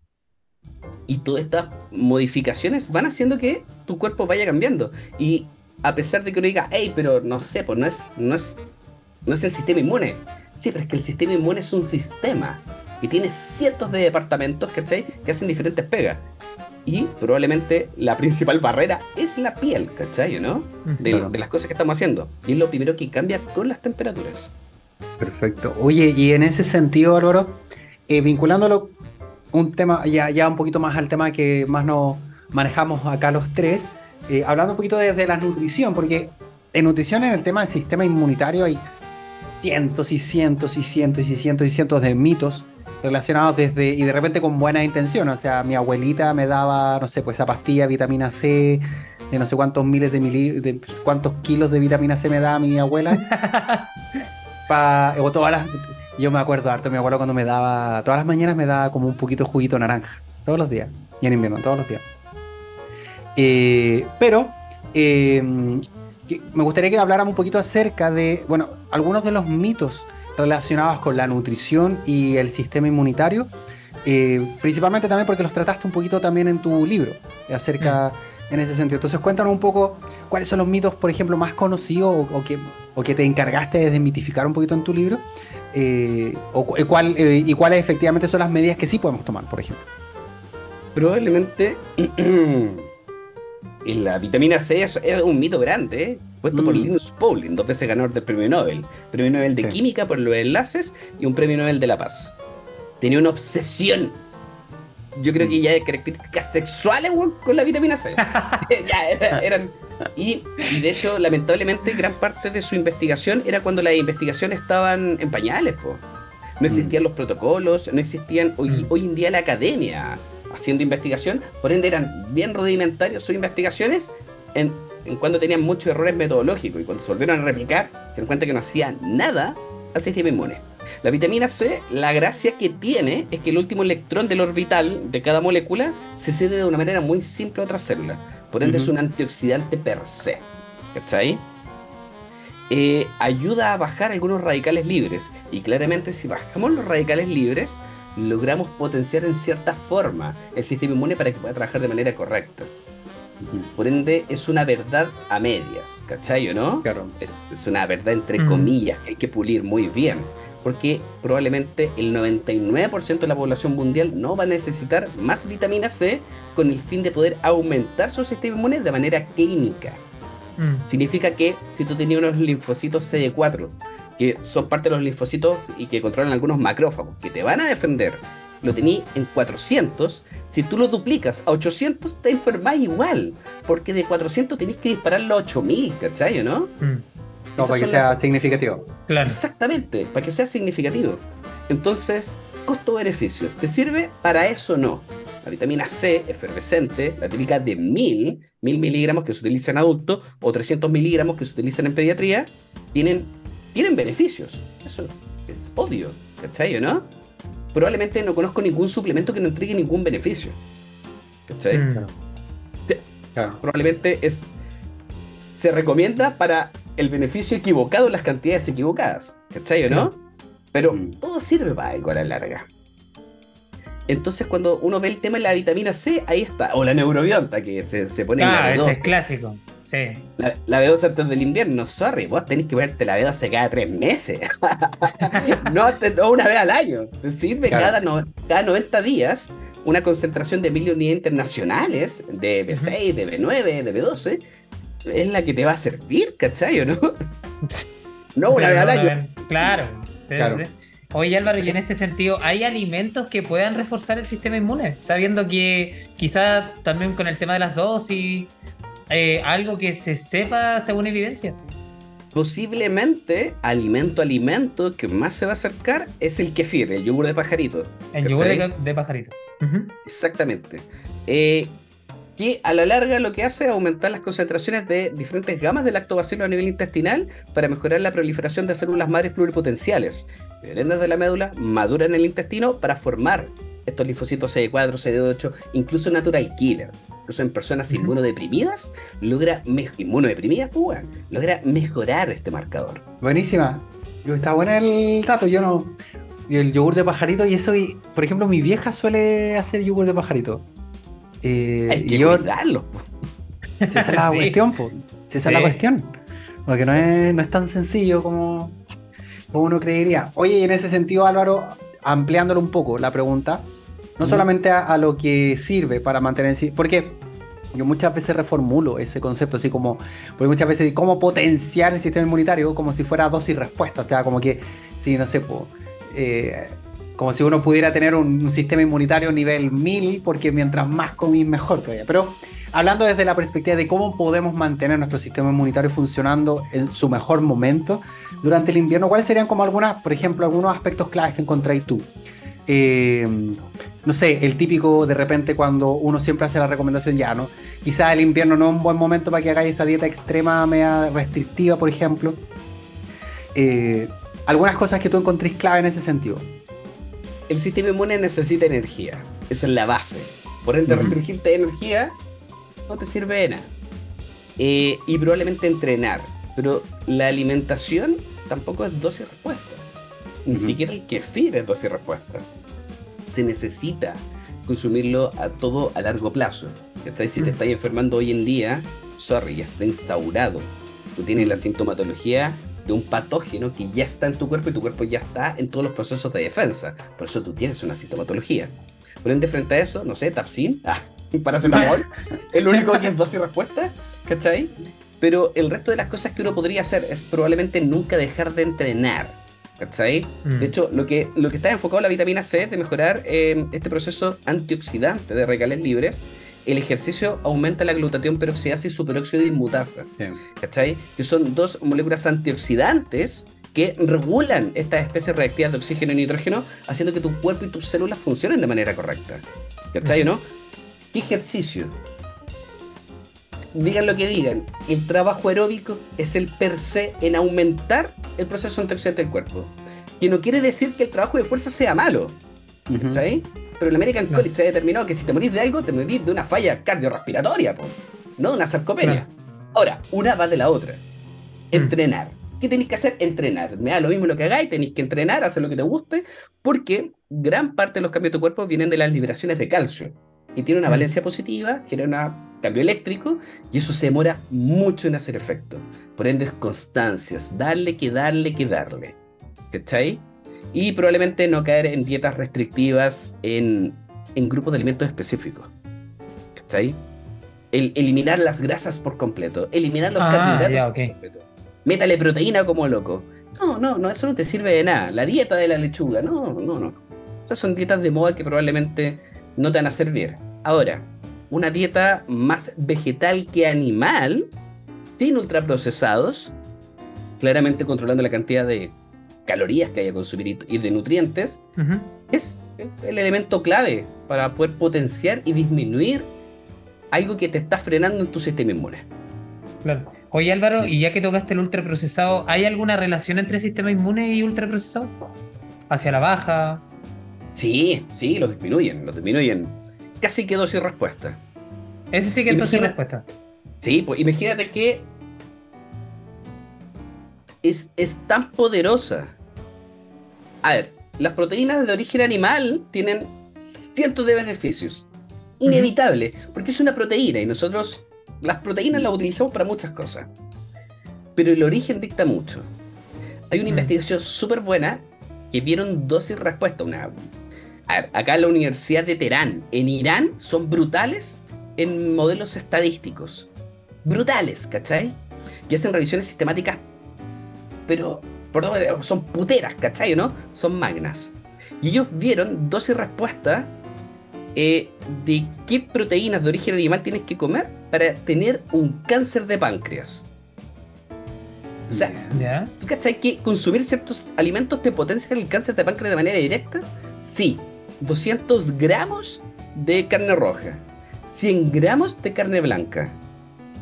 Y todas estas modificaciones van haciendo que tu cuerpo vaya cambiando. Y a pesar de que uno diga, hey, pero no sé, pues no es, no es, no es el sistema inmune. Sí, pero es que el sistema inmune es un sistema que tiene cientos de departamentos, ¿cachai? Que hacen diferentes pegas. Y probablemente la principal barrera es la piel, ¿cachai? ¿o ¿No? De, Claro. de las cosas que estamos haciendo. Y es lo primero que cambia con las temperaturas. Perfecto. Oye, y en ese sentido, Álvaro, eh, vinculándolo un tema, ya, ya un poquito más al tema que más nos manejamos acá los tres, eh, hablando un poquito desde la nutrición, porque en nutrición, en el tema del sistema inmunitario, hay cientos y cientos y cientos y cientos y cientos de mitos relacionados desde, y de repente con buena intención. O sea, mi abuelita me daba, no sé, pues esa pastilla vitamina C, de no sé cuántos miles de, mili, de cuántos kilos de vitamina C me da mi abuela. [laughs] pa, o todas las, yo me acuerdo harto, mi abuelo cuando me daba, todas las mañanas me daba como un poquito de juguito naranja, todos los días, y en invierno, todos los días. Eh, pero eh, me gustaría que habláramos un poquito acerca de, bueno, algunos de los mitos relacionados con la nutrición y el sistema inmunitario, eh, principalmente también porque los trataste un poquito también en tu libro, acerca mm. en ese sentido. Entonces cuéntanos un poco cuáles son los mitos, por ejemplo, más conocidos o, que, o que te encargaste de desmitificar un poquito en tu libro, o, cuál, y cuáles efectivamente son las medidas que sí podemos tomar, por ejemplo. Probablemente [clears throat] la vitamina C es, un mito grande, ¿eh? puesto por mm. Linus Pauling, dos veces ganador del premio Nobel. Premio Nobel de Química por los enlaces y un premio Nobel de la Paz. Tenía una obsesión. Yo creo que ya de características sexuales con la vitamina C. [laughs] [laughs] ya eran. Y, de hecho, lamentablemente, gran parte de su investigación era cuando las investigaciones estaban en pañales, No existían mm. los protocolos, no existían. Hoy, mm. hoy en día la academia haciendo investigación, por ende eran bien rudimentarios sus investigaciones en, en cuando tenían muchos errores metodológicos y cuando se volvieron a replicar, se dieron cuenta que no hacían nada al sistema inmune. La vitamina C, la gracia que tiene es que el último electrón del orbital de cada molécula se cede de una manera muy simple a otras células. Por ende, es un antioxidante per se. ¿Cachai? Eh, ayuda a bajar algunos radicales libres. Y claramente, si bajamos los radicales libres, logramos potenciar en cierta forma el sistema inmune para que pueda trabajar de manera correcta. Por ende, es una verdad a medias, ¿cachai o no? Claro. Es, una verdad entre comillas que hay que pulir muy bien, porque probablemente el 99% de la población mundial no va a necesitar más vitamina C con el fin de poder aumentar su sistema inmune de manera clínica. Mm. Significa que si tú tenías unos linfocitos CD4 que son parte de los linfocitos y que controlan algunos macrófagos, que te van a defender, lo tení en 400, si tú lo duplicas a 800 te enfermas igual, porque de 400 tenés que dispararlo a 8000, ¿cachai? ¿no? Mm. No, para que sea significativo. Claro. Exactamente, para que sea significativo. Entonces, costo-beneficio, ¿te sirve? Para eso no. La vitamina C efervescente, la típica de 1000, 1000 miligramos que se utiliza en adultos o 300 miligramos que se utilizan en pediatría, tienen tienen beneficios. Eso es obvio, ¿cachai? ¿No? Probablemente no conozco ningún suplemento que no entregue ningún beneficio. ¿Cachai? Mm. Probablemente es. Se recomienda para el beneficio equivocado en las cantidades equivocadas. ¿Cachai? ¿o no? Pero mm. todo sirve para algo a la larga. Entonces, cuando uno ve el tema de la vitamina C, ahí está. O la neurobionta, que se, se pone en la ese es clásico. Sí. La, la B12 antes del invierno, sorry, vos tenés que ponerte la B12 cada tres meses. [laughs] no, una vez al año. Te sirve cada, cada 90 días una concentración de mil unidades internacionales de B6, de B9, de B12. Es la que te va a servir, ¿cachai? no? no una vez al año. Claro, claro. Oye Álvaro, y en este sentido, ¿hay alimentos que puedan reforzar el sistema inmune? Sabiendo que quizás también con el tema de las dosis eh, algo que se sepa según evidencia. Posiblemente, alimento alimento que más se va a acercar es el kefir, el yogur de pajarito. El yogur de, pajarito. Exactamente. Eh, que a la larga lo que hace es aumentar las concentraciones de diferentes gamas de lactobacilo a nivel intestinal para mejorar la proliferación de células madres pluripotenciales. Vienen de la médula, maduran en el intestino para formar estos linfocitos CD4, CD8, incluso natural killer incluso en personas inmunodeprimidas, logra, inmunodeprimidas, pues, logra mejorar este marcador. Buenísima. Está buena el dato, yo no... Y el yogur de pajarito, y eso, por ejemplo, mi vieja suele hacer yogur de pajarito. Eh, Hay que y yo, cuidarlo. [laughs] Esa es la [laughs] cuestión, pues. Esa es la cuestión. Porque no es, no es tan sencillo como, como uno creería. Oye, y en ese sentido, Álvaro, ampliándolo un poco la pregunta, no solamente a, lo que sirve para mantener... Porque yo muchas veces reformulo ese concepto, así como, porque muchas veces, ¿cómo potenciar el sistema inmunitario? Como si fuera dosis respuesta, o sea, como que, si no sé, eh, como si uno pudiera tener un, sistema inmunitario nivel 1000, porque mientras más comís, mejor todavía. Pero hablando desde la perspectiva de cómo podemos mantener nuestro sistema inmunitario funcionando en su mejor momento durante el invierno, ¿cuáles serían como algunas, por ejemplo, algunos aspectos claves que encontráis tú? Eh, no sé, el típico de repente cuando uno siempre hace la recomendación ya, ¿no? Quizás el invierno no es un buen momento para que hagáis esa dieta extrema, media restrictiva, por ejemplo. Eh, algunas cosas que tú encontréis clave en ese sentido. El sistema inmune necesita energía. Esa es la base. Por ende, restringirte de energía no te sirve de nada. Eh, y probablemente entrenar. Pero la alimentación tampoco es dosis respuesta. Ni siquiera el kefir es dosis respuesta. Se necesita consumirlo a todo a largo plazo. ¿Cachai? Si te Mm. estás enfermando hoy en día, sorry, ya está instaurado. Tú tienes la sintomatología de un patógeno que ya está en tu cuerpo y tu cuerpo ya está en todos los procesos de defensa. Por eso tú tienes una sintomatología. Por ende, frente a eso, no sé, Tapsin, [laughs] ah, paracetamol, [laughs] es lo único que es dosis respuesta, ¿cachai? Pero el resto de las cosas que uno podría hacer es probablemente nunca dejar de entrenar, ¿cachai? Mm. De hecho, lo que, lo que está enfocado la vitamina C es de mejorar eh, este proceso antioxidante de radicales libres. El ejercicio aumenta la glutatión peroxidasa y superóxido de inmutasa. ¿cachai? Que son dos moléculas antioxidantes que regulan estas especies reactivas de oxígeno y nitrógeno, haciendo que tu cuerpo y tus células funcionen de manera correcta. ¿Cachai, no? ¿Qué ejercicio? Digan lo que digan, el trabajo aeróbico es el per se en aumentar el proceso antioxidante del cuerpo. Que no quiere decir que el trabajo de fuerza sea malo. ¿cachai? Pero el American. College se ha determinado que si te morís de algo, te morís de una falla cardiorrespiratoria, po, no de una sarcopenia. Ahora, una va de la otra. Entrenar. ¿Qué tenéis que hacer? Entrenar. Me da lo mismo lo que hagáis, tenéis que entrenar, hacer lo que te guste, porque gran parte de los cambios de tu cuerpo vienen de las liberaciones de calcio. Y tiene una Mm. valencia positiva, genera un cambio eléctrico, y eso se demora mucho en hacer efecto. Por ende, constancias, darle que darle que darle. ¿Cachai? Y probablemente no caer en dietas restrictivas en, en grupos de alimentos específicos. ¿Cachai? El, eliminar las grasas por completo, eliminar los Ah, carbohidratos ya, por completo. Métale proteína como loco. No, no, no, eso no te sirve de nada. La dieta de la lechuga, no, no, no. Esas son dietas de moda que probablemente no te van a servir. Ahora, una dieta más vegetal que animal, sin ultraprocesados, claramente controlando la cantidad de calorías que haya que consumir y- de nutrientes, es el elemento clave para poder potenciar y disminuir algo que te está frenando en tu sistema inmune. Claro. Oye Álvaro, y ya que tocaste el ultraprocesado, ¿hay alguna relación entre sistema inmune y ultraprocesado? ¿Hacia la baja? Sí, sí, los disminuyen, los disminuyen. Casi que dosis respuesta. Ese sí que dosis Imagina- respuesta. Sí, pues imagínate que es, es tan poderosa. A ver, las proteínas de origen animal tienen cientos de beneficios. Inevitable, porque es una proteína y nosotros las proteínas las utilizamos para muchas cosas. Pero el origen dicta mucho. Hay una investigación súper buena que vieron dosis respuesta. Una... A ver, acá en la Universidad de Teherán, en Irán, son brutales en modelos estadísticos. Brutales, ¿cachai? Y hacen revisiones sistemáticas, pero por todo- son puteras, ¿cachai? o ¿No? Son magnas. Y ellos vieron dosis respuesta eh, de qué proteínas de origen animal tienes que comer para tener un cáncer de páncreas. O sea. ¿Tú cachai que consumir ciertos alimentos te potencian el cáncer de páncreas de manera directa? Sí. 200 gramos de carne roja, 100 gramos de carne blanca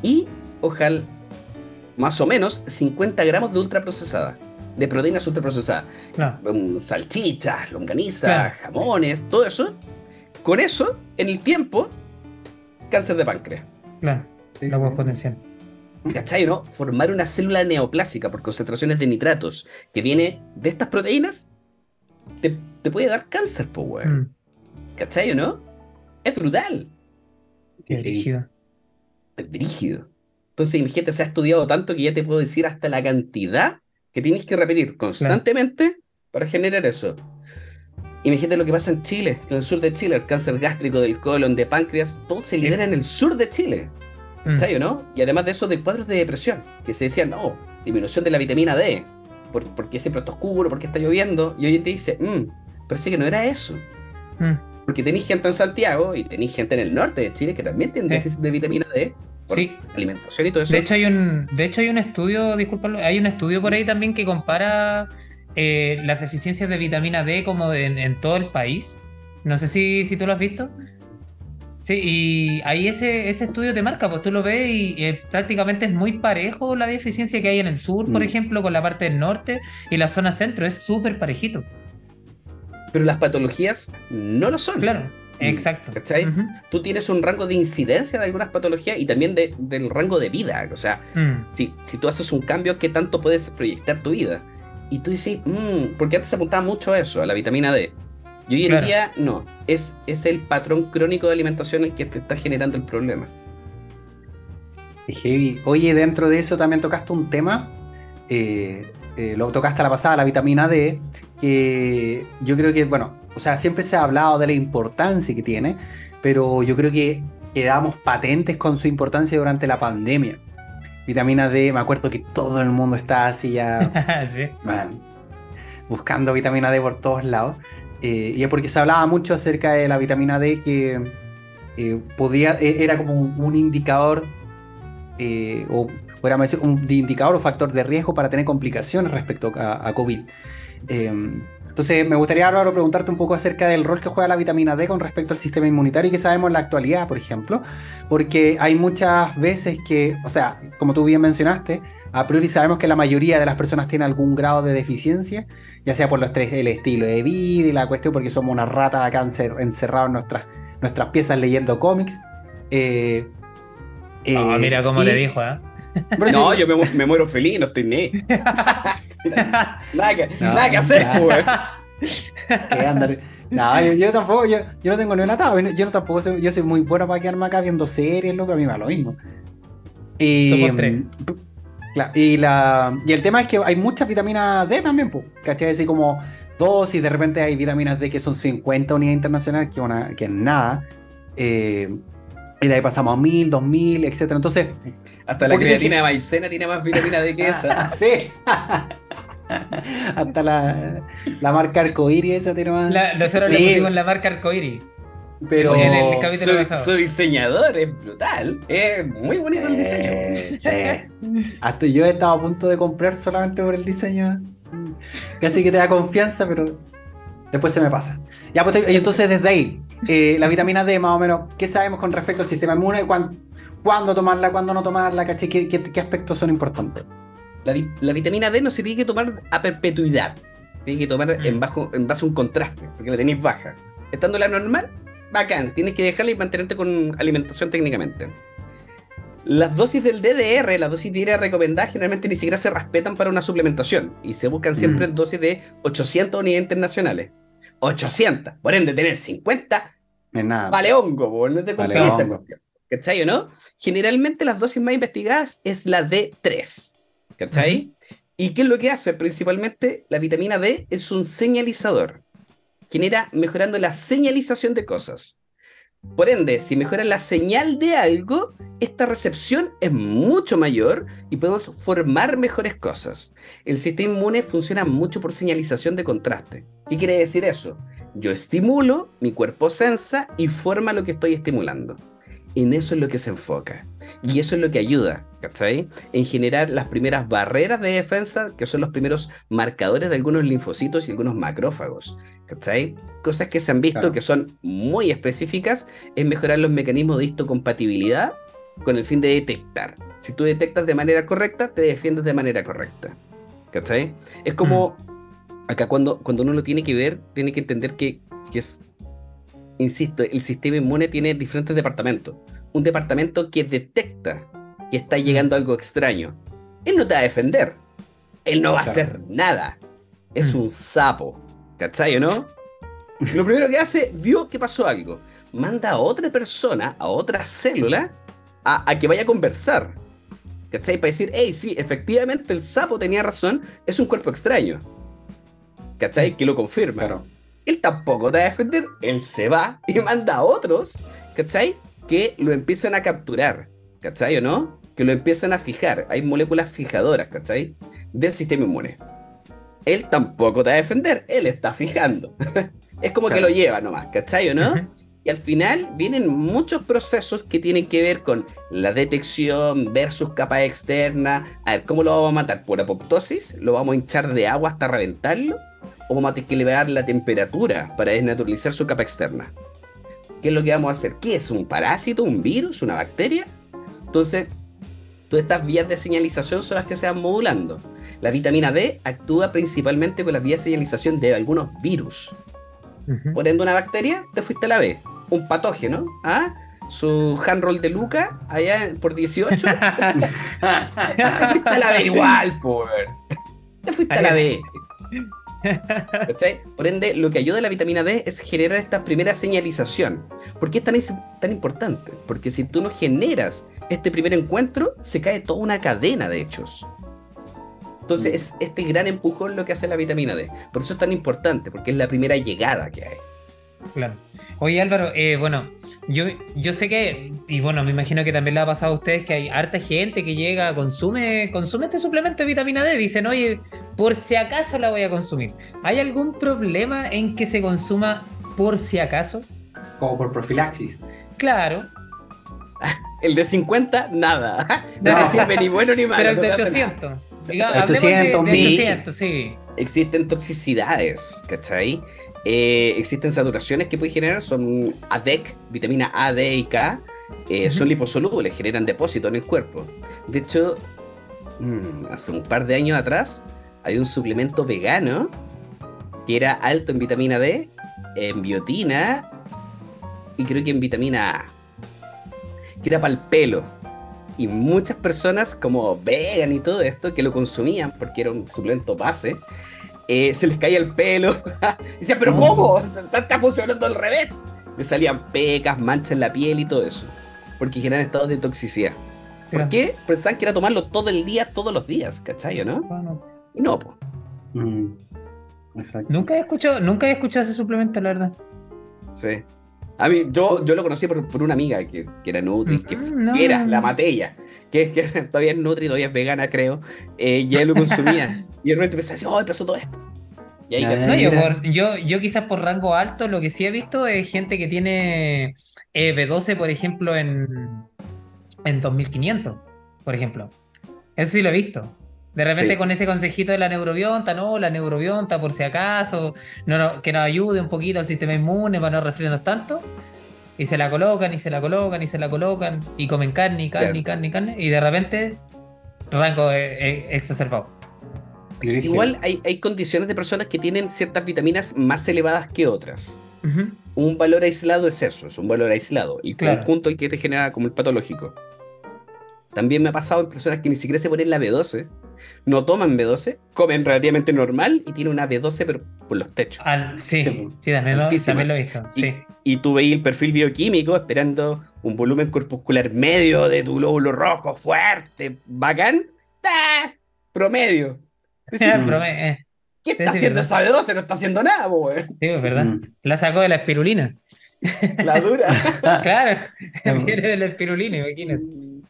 y, ojalá, más o menos 50 gramos de ultraprocesada, de proteínas ultraprocesadas. Claro. Um, salchichas, longanizas, jamones, todo eso. Con eso, en el tiempo, cáncer de páncreas. Claro. La puedes potenciar. ¿Cachai, no? Formar una célula neoplásica por concentraciones de nitratos que viene de estas proteínas te, te puede dar cáncer, po, weón. Mm, ¿Cachai, o no? Es brutal. qué brígido. Es brígido. Entonces, imagínate, se ha estudiado tanto que ya te puedo decir hasta la cantidad que tienes que repetir constantemente para generar eso. Imagínate lo que pasa en Chile, en el sur de Chile, el cáncer gástrico del colon, de páncreas, todo se lidera en el sur de Chile. Mm, ¿Cachai, o no? Y además de eso, de cuadros de depresión, que se decían, no, disminución de la vitamina D, por, porque siempre está oscuro, porque está lloviendo, y hoy día dice, mmm, parece que no era eso. mm. Porque tenéis gente en Santiago y tenéis gente en el norte de Chile que también tiene Sí. déficit de vitamina D, por Sí, alimentación y todo eso. De hecho, hay un, de hecho, hay un estudio, disculpa, hay un estudio por ahí también que compara eh, las deficiencias de vitamina D como en, en todo el país. No sé si, si tú lo has visto. Sí, y ahí ese, ese estudio te marca, pues tú lo ves y eh, prácticamente es muy parejo la deficiencia que hay en el sur, por Mm. ejemplo, con la parte del norte y la zona centro, es súper parejito. Pero las patologías no lo son. Claro, Mm, exacto. ¿cachai? Ujú. Tú tienes un rango de incidencia de algunas patologías y también de- del rango de vida. O sea, Mm, si, si tú haces un cambio, ¿qué tanto puedes proyectar tu vida? Y tú dices, "Mm", porque antes se apuntaba mucho a eso, a la vitamina D. Y hoy en Claro. día no, es, es el patrón crónico de alimentación el que te está generando el problema. Heavy. Oye, dentro de eso también tocaste un tema, eh, eh, lo tocaste a la pasada, la vitamina D, que yo creo que, bueno, o sea, siempre se ha hablado de la importancia que tiene, pero yo creo que quedamos patentes con su importancia durante la pandemia. Vitamina D, me acuerdo que todo el mundo está así ya [laughs] sí. man, buscando vitamina D por todos lados. Eh, y es porque se hablaba mucho acerca de la vitamina D que eh, podía, e- era como un, indicador, eh, o podríamos decir, un indicador o factor de riesgo para tener complicaciones respecto a, a COVID. Eh, entonces, me gustaría, Álvaro, preguntarte un poco acerca del rol que juega la vitamina D con respecto al sistema inmunitario y que sabemos en la actualidad, por ejemplo, porque hay muchas veces que, o sea, como tú bien mencionaste, a priori sabemos que la mayoría de las personas tienen algún grado de deficiencia, ya sea por los tres, el estilo de vida y la cuestión porque somos una rata de cáncer encerrados en nuestras, nuestras piezas leyendo cómics. Eh, eh, Ah, mira cómo y- le dijo, ¿eh? [laughs] No, yo me, mu- me muero feliz, no estoy ni. [laughs] nada que, No, nada que hacer, pues. que andar- No, yo, yo tampoco, yo, yo no tengo ni una tabla, yo no tampoco soy, yo soy muy bueno para quedarme acá viendo series, loco, a mí me da lo mismo. Somos tres. Claro, y, la, y el tema es que hay muchas vitaminas D también, pues, ¿cachai? Así como dosis, de repente hay vitaminas D que son 50 unidades internacionales, que, una, que es nada. eh, y de ahí pasamos a 1000, 2000, etc. Entonces, Hasta la creatina de maicena tiene más vitamina D que [laughs] esa. sí. Hasta la, la marca arcoíris esa tiene más. La- nosotros le Sí. pusimos la marca arcoíris. Pero en el capítulo Su, pasado. su diseñador es brutal. Es muy bonito el diseño. Eh, sí. [laughs] Hasta yo he estado a punto de comprar solamente por el diseño. Casi que te da confianza, pero después se me pasa. Ya, pues, y entonces desde ahí, eh, la vitamina D, más o menos, ¿qué sabemos con respecto al sistema inmune? ¿Cuán- ¿Cuándo tomarla? ¿Cuándo no tomarla? ¿cachai? ¿Qué, qué, qué aspectos son importantes? La vitamina D no se tiene que tomar a perpetuidad. Se tiene que tomar en, Mm. bajo, en base a un contraste, porque la tenéis baja. Estando la normal, bacán. Tienes que dejarla y mantenerte con alimentación técnicamente. Las dosis del DDR, las dosis diarias recomendadas, generalmente ni siquiera se respetan para una suplementación. Y se buscan siempre Mm. dosis de 800 unidades internacionales. 800. Por ende, tener 50 No es nada. vale hongo, po, no te Vale esa cuestión. ¿Cachai o no? Generalmente las dosis más investigadas es la D3. ¿Cachai? ¿Y qué es lo que hace? Principalmente la vitamina D es un señalizador. Genera mejorando la señalización de cosas. Por ende, si mejora la señal de algo, esta recepción es mucho mayor y podemos formar mejores cosas. El sistema inmune funciona mucho por señalización de contraste. ¿Qué quiere decir eso? Yo estimulo, mi cuerpo sensa y forma lo que estoy estimulando. En eso es lo que se enfoca. Y eso es lo que ayuda, ¿cachai? En generar las primeras barreras de defensa, que son los primeros marcadores de algunos linfocitos y algunos macrófagos, ¿cachai? Cosas que se han visto Claro. que son muy específicas, es mejorar los mecanismos de histocompatibilidad con el fin de detectar. Si tú detectas de manera correcta, te defiendes de manera correcta, ¿cachai? Es como, acá cuando, cuando uno lo tiene que ver, tiene que entender que, que es, insisto, el sistema inmune tiene diferentes departamentos. Un departamento que detecta que está llegando algo extraño. Él no te va a defender. Él no va a hacer nada. Es Mm. un sapo. ¿Cachai o no? Lo [laughs] primero que hace, vio que pasó algo. Manda a otra persona, a otra célula, a, a que vaya a conversar. ¿Cachai? Para decir, hey, sí, efectivamente el sapo tenía razón, es un cuerpo extraño. ¿Cachai? Que lo confirma. Claro. Él tampoco te va a defender, él se va y [laughs] manda a otros, ¿cachai? Que lo empiezan a capturar, ¿cachai o no? Que lo empiezan a fijar. Hay moléculas fijadoras, ¿cachai? Del sistema inmune. Él tampoco te va a defender, él está fijando. [laughs] es como que lo lleva nomás, ¿cachai o no? Y al final vienen muchos procesos que tienen que ver con la detección versus capa externa. A ver, ¿cómo lo vamos a matar? ¿Por apoptosis? ¿Lo vamos a hinchar de agua hasta reventarlo? ¿O vamos a tener que elevar la temperatura para desnaturalizar su capa externa? ¿Qué es lo que vamos a hacer? ¿Qué es? ¿Un parásito? ¿Un virus? ¿Una bacteria? Entonces, todas estas vías de señalización son las que se van modulando. La vitamina D actúa principalmente con las vías de señalización de algunos virus. Por ende, una bacteria, te fuiste a la B un patógeno, ¿ah? Su handroll de Luca, allá por 18. [laughs] te fuiste a la B igual, por. Te fuiste a la B. Por ende, lo que ayuda a la vitamina D es generar esta primera señalización. ¿Por qué es tan, tan importante? Porque si tú no generas este primer encuentro, se cae toda una cadena de hechos. Entonces, es este gran empujón lo que hace la vitamina D. Por eso es tan importante, porque es la primera llegada que hay. Claro. Oye Álvaro, eh, bueno, yo, yo sé que, y bueno, me imagino que también le ha pasado a ustedes que hay harta gente que llega, consume, consume este suplemento de vitamina D, dicen, oye, por si acaso la voy a consumir. ¿Hay algún problema en que se consuma por si acaso? Como por profilaxis. Claro. El de 50, nada. [laughs] No, no sirve ni bueno ni [laughs] malo. Pero el de 800. Digamos, 800, de, de 800, sí. Existen toxicidades, ¿cachai? Eh, existen saturaciones que puede generar, son ADEC, vitamina A, D y K, eh, son liposolubles, generan depósito en el cuerpo. De hecho, mm, hace un par de años atrás, hay un suplemento vegano que era alto en vitamina D, en biotina y creo que en vitamina A, que era para el pelo. Y muchas personas como vegan y todo esto que lo consumían porque era un suplemento base, eh, se les caía el pelo. [laughs] Decían, pero ¿cómo? Está, funcionando al revés. Le salían pecas, manchas en la piel y todo eso. Porque generan estados de toxicidad. ¿Por qué? Pensaban que era tomarlo todo el día, todos los días, ¿cachai? ¿No? Y no, pues. Nunca he escuchado, nunca he escuchado ese suplemento, la verdad. Sí. A mí, yo, yo lo conocí por, una amiga que, era Nutri, que, era la matella, que, que, [laughs] todavía es Nutri, todavía es vegana, creo, eh, y él lo consumía. [laughs] y de repente empecé a decir, oh, empezó todo esto. Y ahí yo, yo, quizás por rango alto, lo que sí he visto es gente que tiene eh, B12, por ejemplo, en, en 2500, por ejemplo. Eso sí lo he visto. De repente con ese consejito de la neurobionta, no, la neurobionta por si acaso, no, que nos ayude un poquito al sistema inmune para no resfriarnos tanto. Y se la colocan, y se la colocan, y se la colocan, y comen carne, y carne, y carne, y carne, y de repente, rango exacerbado. Igual hay, hay, condiciones de personas que tienen ciertas vitaminas más elevadas que otras. Un valor aislado es eso, es un valor aislado. Y claro. conjunto el que te genera como el patológico. También me ha pasado en personas que ni siquiera se ponen la B12, no toman B12, comen relativamente normal y tienen una B12 pero por los techos. sí, sí, también, lo, he visto. Y, tú veis el perfil bioquímico esperando un volumen corpuscular medio de tu glóbulo rojo, fuerte, bacán, ¡Ah! promedio. [laughs] Eh. ¿Qué está haciendo esa B12? No está haciendo nada, güey. Sí, es verdad. Mm. La sacó de la espirulina. La dura. [laughs] claro, [laughs] viene de la espirulina, imagínate.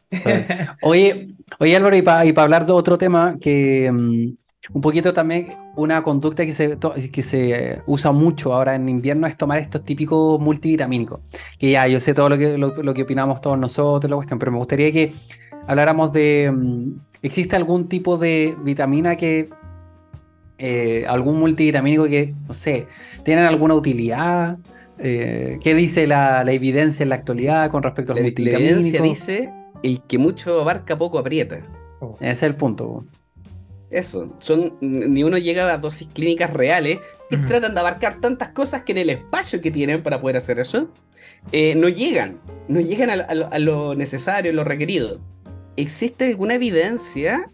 [laughs] Oye, oye Álvaro, y para hablar de otro tema que mm, un poquito también una conducta que se, que se usa mucho ahora en invierno es tomar estos típicos multivitamínicos. Que ya, yo sé todo lo que, lo, que opinamos todos nosotros, la cuestión, pero me gustaría que habláramos de, mm, ¿existe algún tipo de vitamina que, eh, algún multivitamínico que, no sé, tienen alguna utilidad? Eh, ¿Qué dice la, evidencia en la actualidad con respecto al multivitamínico? La evidencia dice el que mucho abarca, poco aprieta. Oh. Ese es el punto. Eso, son, ni uno llega a dosis clínicas reales que tratan de abarcar tantas cosas que en el espacio que tienen para poder hacer eso, eh, no llegan, no llegan a, lo necesario, a lo requerido. ¿Existe alguna evidencia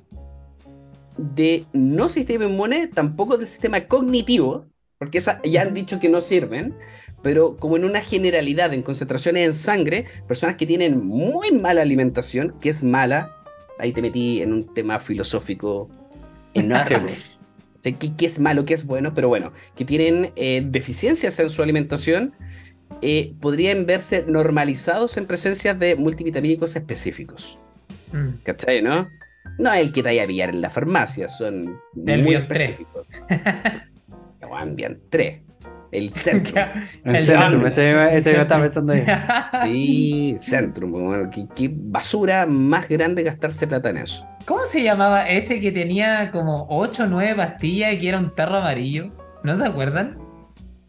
de no sistema inmune, tampoco del sistema cognitivo, porque ya han dicho que no sirven, pero como en una generalidad, en concentraciones en sangre, personas que tienen muy mala alimentación, que es mala, ahí te metí en un tema filosófico enorme. ¿Qué, ¿Qué, es malo, qué es bueno? Pero bueno, que tienen eh, deficiencias en su alimentación, eh, podrían verse normalizados en presencia de multivitamínicos específicos. Mm. ¿Cachai, no? No es el que te vaya a pillar en la farmacia, son muy específicos. [laughs] 3. 3. El [laughs] Centrum. El, El Centrum, ese, ese me estaba pensando ahí. [laughs] Sí, Centrum. Bueno, ¿qué, qué basura más grande gastarse plata en eso. ¿Cómo se llamaba ese que tenía como 8 o 9 pastillas y que era un tarro amarillo? ¿No se acuerdan?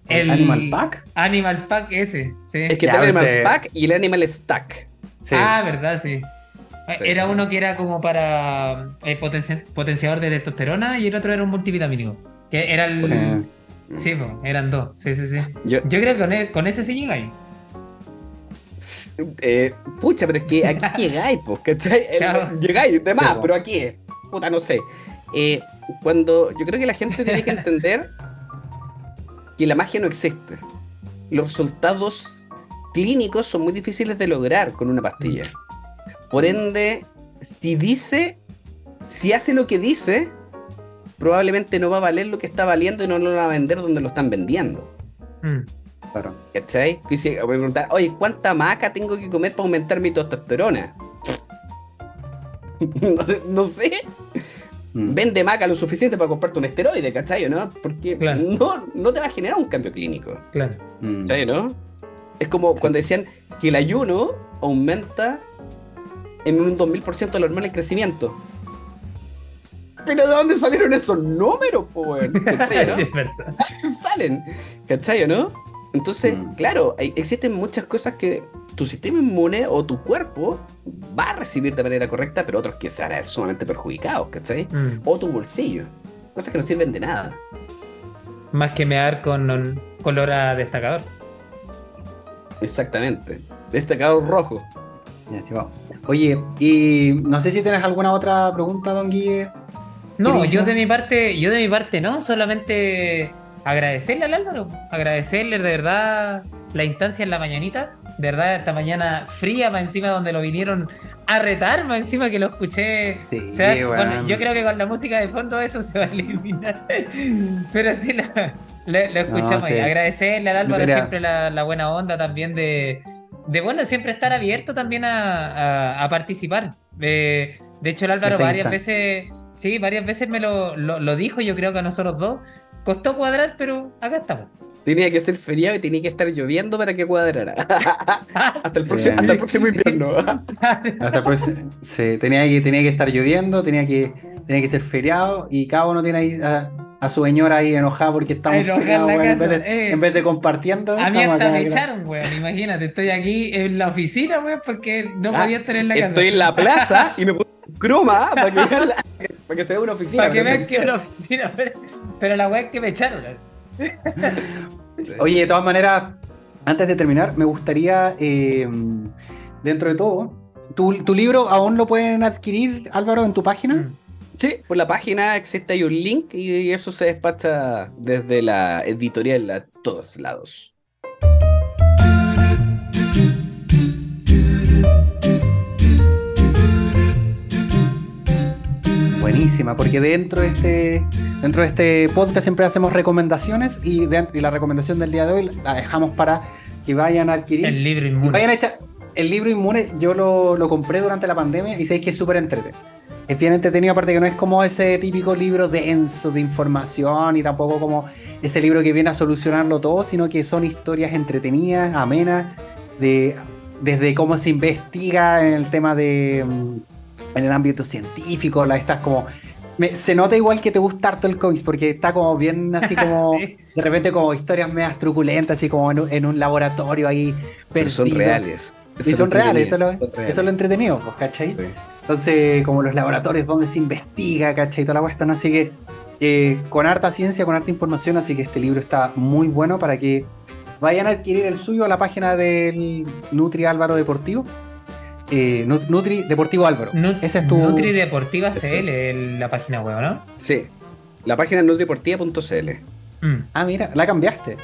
¿El Animal Pack? Animal Pack ese, sí. Es que Ya, está el Animal Pack y el Animal Stack. Sí. Ah, verdad, sí. Sí. Era uno que era como para eh, potenci- potenciador de testosterona y el otro era un multivitamínico. Que era el. Sí. Sí, po, eran dos. Sí, sí, sí. Yo, Yo creo que con, e- con ese sí llegáis. eh, pucha, pero es que aquí [laughs] llegáis, pues, ¿cachai? El- Claro. Llegáis, de más, Sí, pero aquí es. Puta, no sé. Eh, cuando yo creo que la gente tiene que [laughs] entender que la magia no existe. Los resultados clínicos son muy difíciles de lograr con una pastilla. Por ende, si dice, si hace lo que dice, probablemente no va a valer lo que está valiendo y no lo van a vender donde lo están vendiendo. Mm. Claro. ¿Cachai? Que si- voy a preguntar, oye, ¿cuánta maca tengo que comer para aumentar mi testosterona? [laughs] no, no sé. Mm. Vende maca lo suficiente para comprarte un esteroide, ¿cachai? ¿No? Porque Claro. no, no te va a generar un cambio clínico. Claro. Mm. ¿Cachai? ¿No? Es como cuando decían que el ayuno aumenta en un 2000% la hormona del crecimiento. Pero ¿de dónde salieron esos números, po, weón? [laughs] ¿Cachai, no? Sí, es verdad. [laughs] salen, ¿cachai o no? Entonces, Mm. claro, hay- existen muchas cosas que tu sistema inmune o tu cuerpo va a recibir de manera correcta, pero otros que se van a ver sumamente perjudicados, ¿cachai? Mm. O tu bolsillo, cosas que no sirven de nada. Más que mear con un color a destacador. Exactamente. Destacado rojo. Ya, sí, vamos. Oye, y no sé si tienes alguna otra pregunta, don Guille. No, yo de mi parte, yo de mi parte no, solamente agradecerle al Álvaro, agradecerle de verdad la instancia en la mañanita, de verdad esta mañana fría más encima donde lo vinieron a retar, más encima que lo escuché. Sí, bueno, yo creo que con la música de fondo eso se va a eliminar. [laughs] Pero sí, lo, lo- lo escuchamos sí. Agradecerle al Álvaro Mira. siempre la, la buena onda también de, de, bueno, siempre estar abierto también a, a- a participar. Eh, de hecho, el Álvaro Esta varias veces, sí, varias veces me lo, lo, lo dijo, yo creo que a nosotros dos. Costó cuadrar, pero acá estamos. Tenía que ser feriado y tenía que estar lloviendo para que cuadrara. [laughs] hasta, el Sí. próximo, hasta el próximo invierno. [laughs] Hasta el próximo- sí, tenía que, tenía que estar lloviendo, tenía que, tenía que ser feriado y cada uno tiene ahí a, a su señora ahí enojada porque estamos en feriados, en, vez casa, de, eh. en vez de compartiendo. A mí hasta acá, me echaron, weón. Imagínate, estoy aquí en la oficina, weón, porque no Ah, podía estar en la casa. Estoy en la plaza y me puse croma para que, vean la- para que se vea una oficina. Para que vean que es una oficina, pero, pero la weá es que me echaron. [laughs] Oye, de todas maneras, antes de terminar, me gustaría, eh, dentro de todo, ¿tu, tu libro aún lo pueden adquirir, Álvaro, en tu página? Mm. Sí, por la página existe ahí un link y eso se despacha desde la editorial a todos lados. Buenísima, porque dentro de este, dentro de este podcast siempre hacemos recomendaciones y, de- y la recomendación del día de hoy la dejamos para que vayan a adquirir. El libro inmune. vayan a echar. El libro Inmune yo lo, lo compré durante la pandemia y sabéis que es súper entretenido. Es bien entretenido, aparte que no es como ese típico libro denso de información y tampoco como ese libro que viene a solucionarlo todo, sino que son historias entretenidas, amenas, de, desde cómo se investiga en el tema de. En el ámbito científico, la estas como. me- se nota igual que te gusta harto el cómics, porque está como bien así [laughs] como. Sí. De repente como historias medias truculentas, así como en un, en un laboratorio ahí. Pero son reales. Y son reales, eso es lo, Son reales. eso es lo entretenido, pues, ¿cachai? Sí. Entonces, como los laboratorios donde se investiga, ¿cachai? Toda la cuestión, así que eh, con harta ciencia, con harta información, así que este libro está muy bueno para que vayan a adquirir el suyo a la página del Nutri Álvaro Deportivo. Eh, Nu- Nutri Deportivo Álvaro. Nu- Ese es tu- Nutri Deportiva. CL, el- la página web, ¿no? Sí. La página es nutriportiva.cl. Mm. Ah, mira, la cambiaste.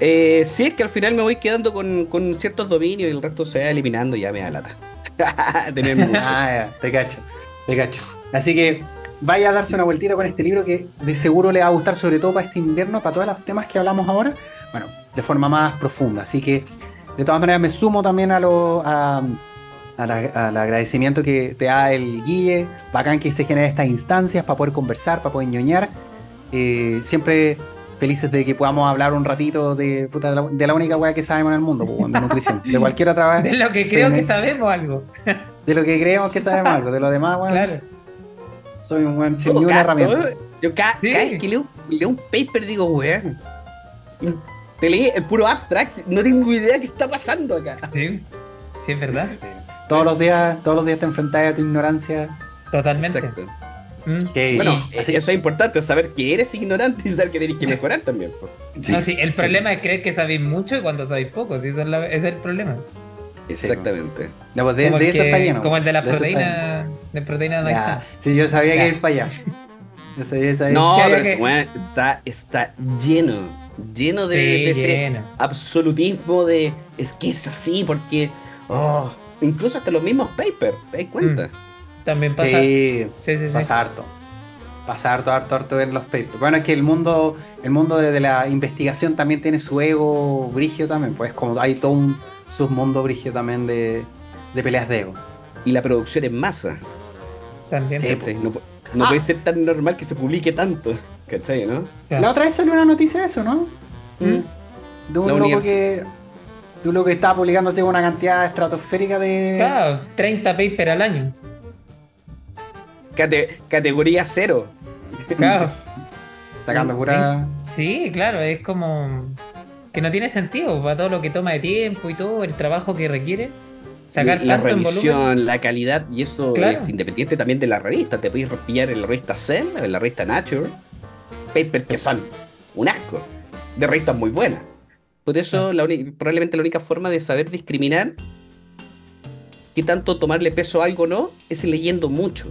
Eh, sí, es que al final me voy quedando con, con ciertos dominios y el resto se va eliminando y ya me da lata. [laughs] Tener [laughs] muchos. Ah, te cacho, te cacho. Así que vaya a darse una vueltita con este libro que de seguro le va a gustar, sobre todo para este invierno, para todos los temas que hablamos ahora, bueno, de forma más profunda. Así que, de todas maneras, me sumo también a lo, a- a la- al agradecimiento que te da el Guille. Bacán que se generen estas instancias para poder conversar, para poder ñoñar. Eh, siempre felices de que podamos hablar un ratito de, puta, de, la, de la única weá que sabemos en el mundo, de nutrición. [laughs] De cualquier otra De vez. lo que creo que sabemos algo. De lo que creemos que sabemos algo. De lo demás, weón, Claro. soy un weón sin ni una herramienta. Yo ca- Sí. cada vez que leo, leo un paper digo, weón. Te leí el puro abstract, no tengo idea qué está pasando acá. Sí, sí, es verdad. Todos los días, todos los días te enfrentas a tu ignorancia. Totalmente. Exacto. Mm. Que- Bueno, así- eso es importante, saber que eres ignorante y saber que tienes que mejorar también. sí, no, sí, el sí. problema es creer que sabéis mucho y cuando sabéis poco, sí, eso es, la- ese es el problema. Exactamente. No, pues de, como, de el eso que- está lleno. como el de las proteínas, de proteínas de. Ya, Sí, yo sabía Ya. que ir para allá. Yo sabía, sabía. No, pero que- weón, está, está lleno, lleno de, Sí, de ese lleno. absolutismo de es que es así porque oh, incluso hasta los mismos papers, ¿te das cuenta? También pasa. Sí, Sí, sí, sí. pasa harto. Pasa harto, harto, harto en los papers. Bueno, es que el mundo, el mundo de, de la investigación también tiene su ego brigio también, pues como hay todo un submundo brigio también de, de peleas de ego. Y la producción en masa. También. Sí. no Ah. puede ser tan normal que se publique tanto, ¿cachai? ¿no? La otra vez salió una noticia de eso, ¿no? Mm. De un loco que. De un loco que estaba publicando así una cantidad estratosférica de. Claro, 30 papers al año. Cate- categoría cero. Claro. [laughs] Sacando pura. Sí, claro, es como que no tiene sentido para todo lo que toma de tiempo y todo el trabajo que requiere. Sacar la tanto en volumen. revisión, la calidad, y eso Claro. es independiente también de la revista. Te puedes pillar en la revista Cell, en la revista Nature, papers que son un asco, de revistas muy buenas. Por eso, la probablemente la única forma de saber discriminar qué tanto tomarle peso a algo o no es leyendo mucho.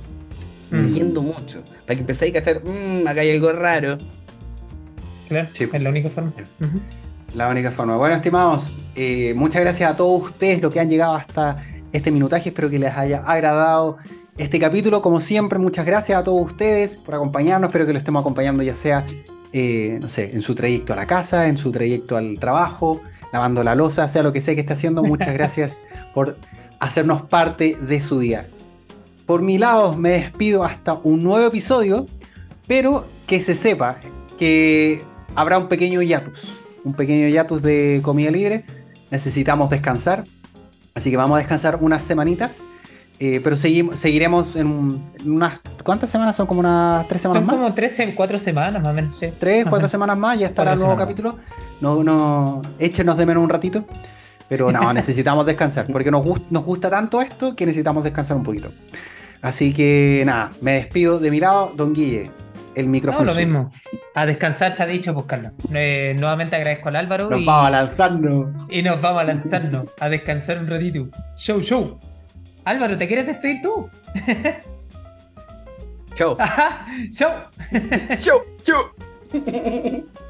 Mm, Leyendo mucho. Para que empezáis a cachar, mmm, acá hay algo raro. claro, Sí. es la única forma. La única forma. Bueno, estimados, eh, muchas gracias a todos ustedes los que han llegado hasta este minutaje. Espero que les haya agradado este capítulo. Como siempre, muchas gracias a todos ustedes por acompañarnos. Espero que lo estemos acompañando ya sea, eh, no sé, en su trayecto a la casa, en su trayecto al trabajo, lavando la losa, sea lo que sea que esté haciendo. Muchas [laughs] gracias por hacernos parte de su día. Por mi lado, me despido hasta un nuevo episodio, pero que se sepa que habrá un pequeño hiatus, un pequeño hiatus de comida libre. Necesitamos descansar, así que vamos a descansar unas semanitas, eh, pero seguimos, seguiremos en, un- en unas... ¿Cuántas semanas son? ¿Como unas tres semanas Son más? como 13, 4 semanas más o menos. Sí. Tres, Ajá. cuatro semanas más, ya estará el Cuatro nuevo semanas. capítulo. No, no, échenos de menos un ratito. Pero no, [laughs] necesitamos descansar, porque nos, gust- nos gusta tanto esto que necesitamos descansar un poquito. Así que nada, me despido de mi lado, don Guille, el No, micrófono. lo suyo. mismo. A descansar se ha dicho, pues Carlos. Eh, nuevamente agradezco al Álvaro Nos y, vamos a lanzarnos. y nos vamos a lanzarnos a descansar un ratito. Show, show. Álvaro, ¿te quieres despedir tú? Chao. [laughs] Ajá, show. chau, chau. [laughs]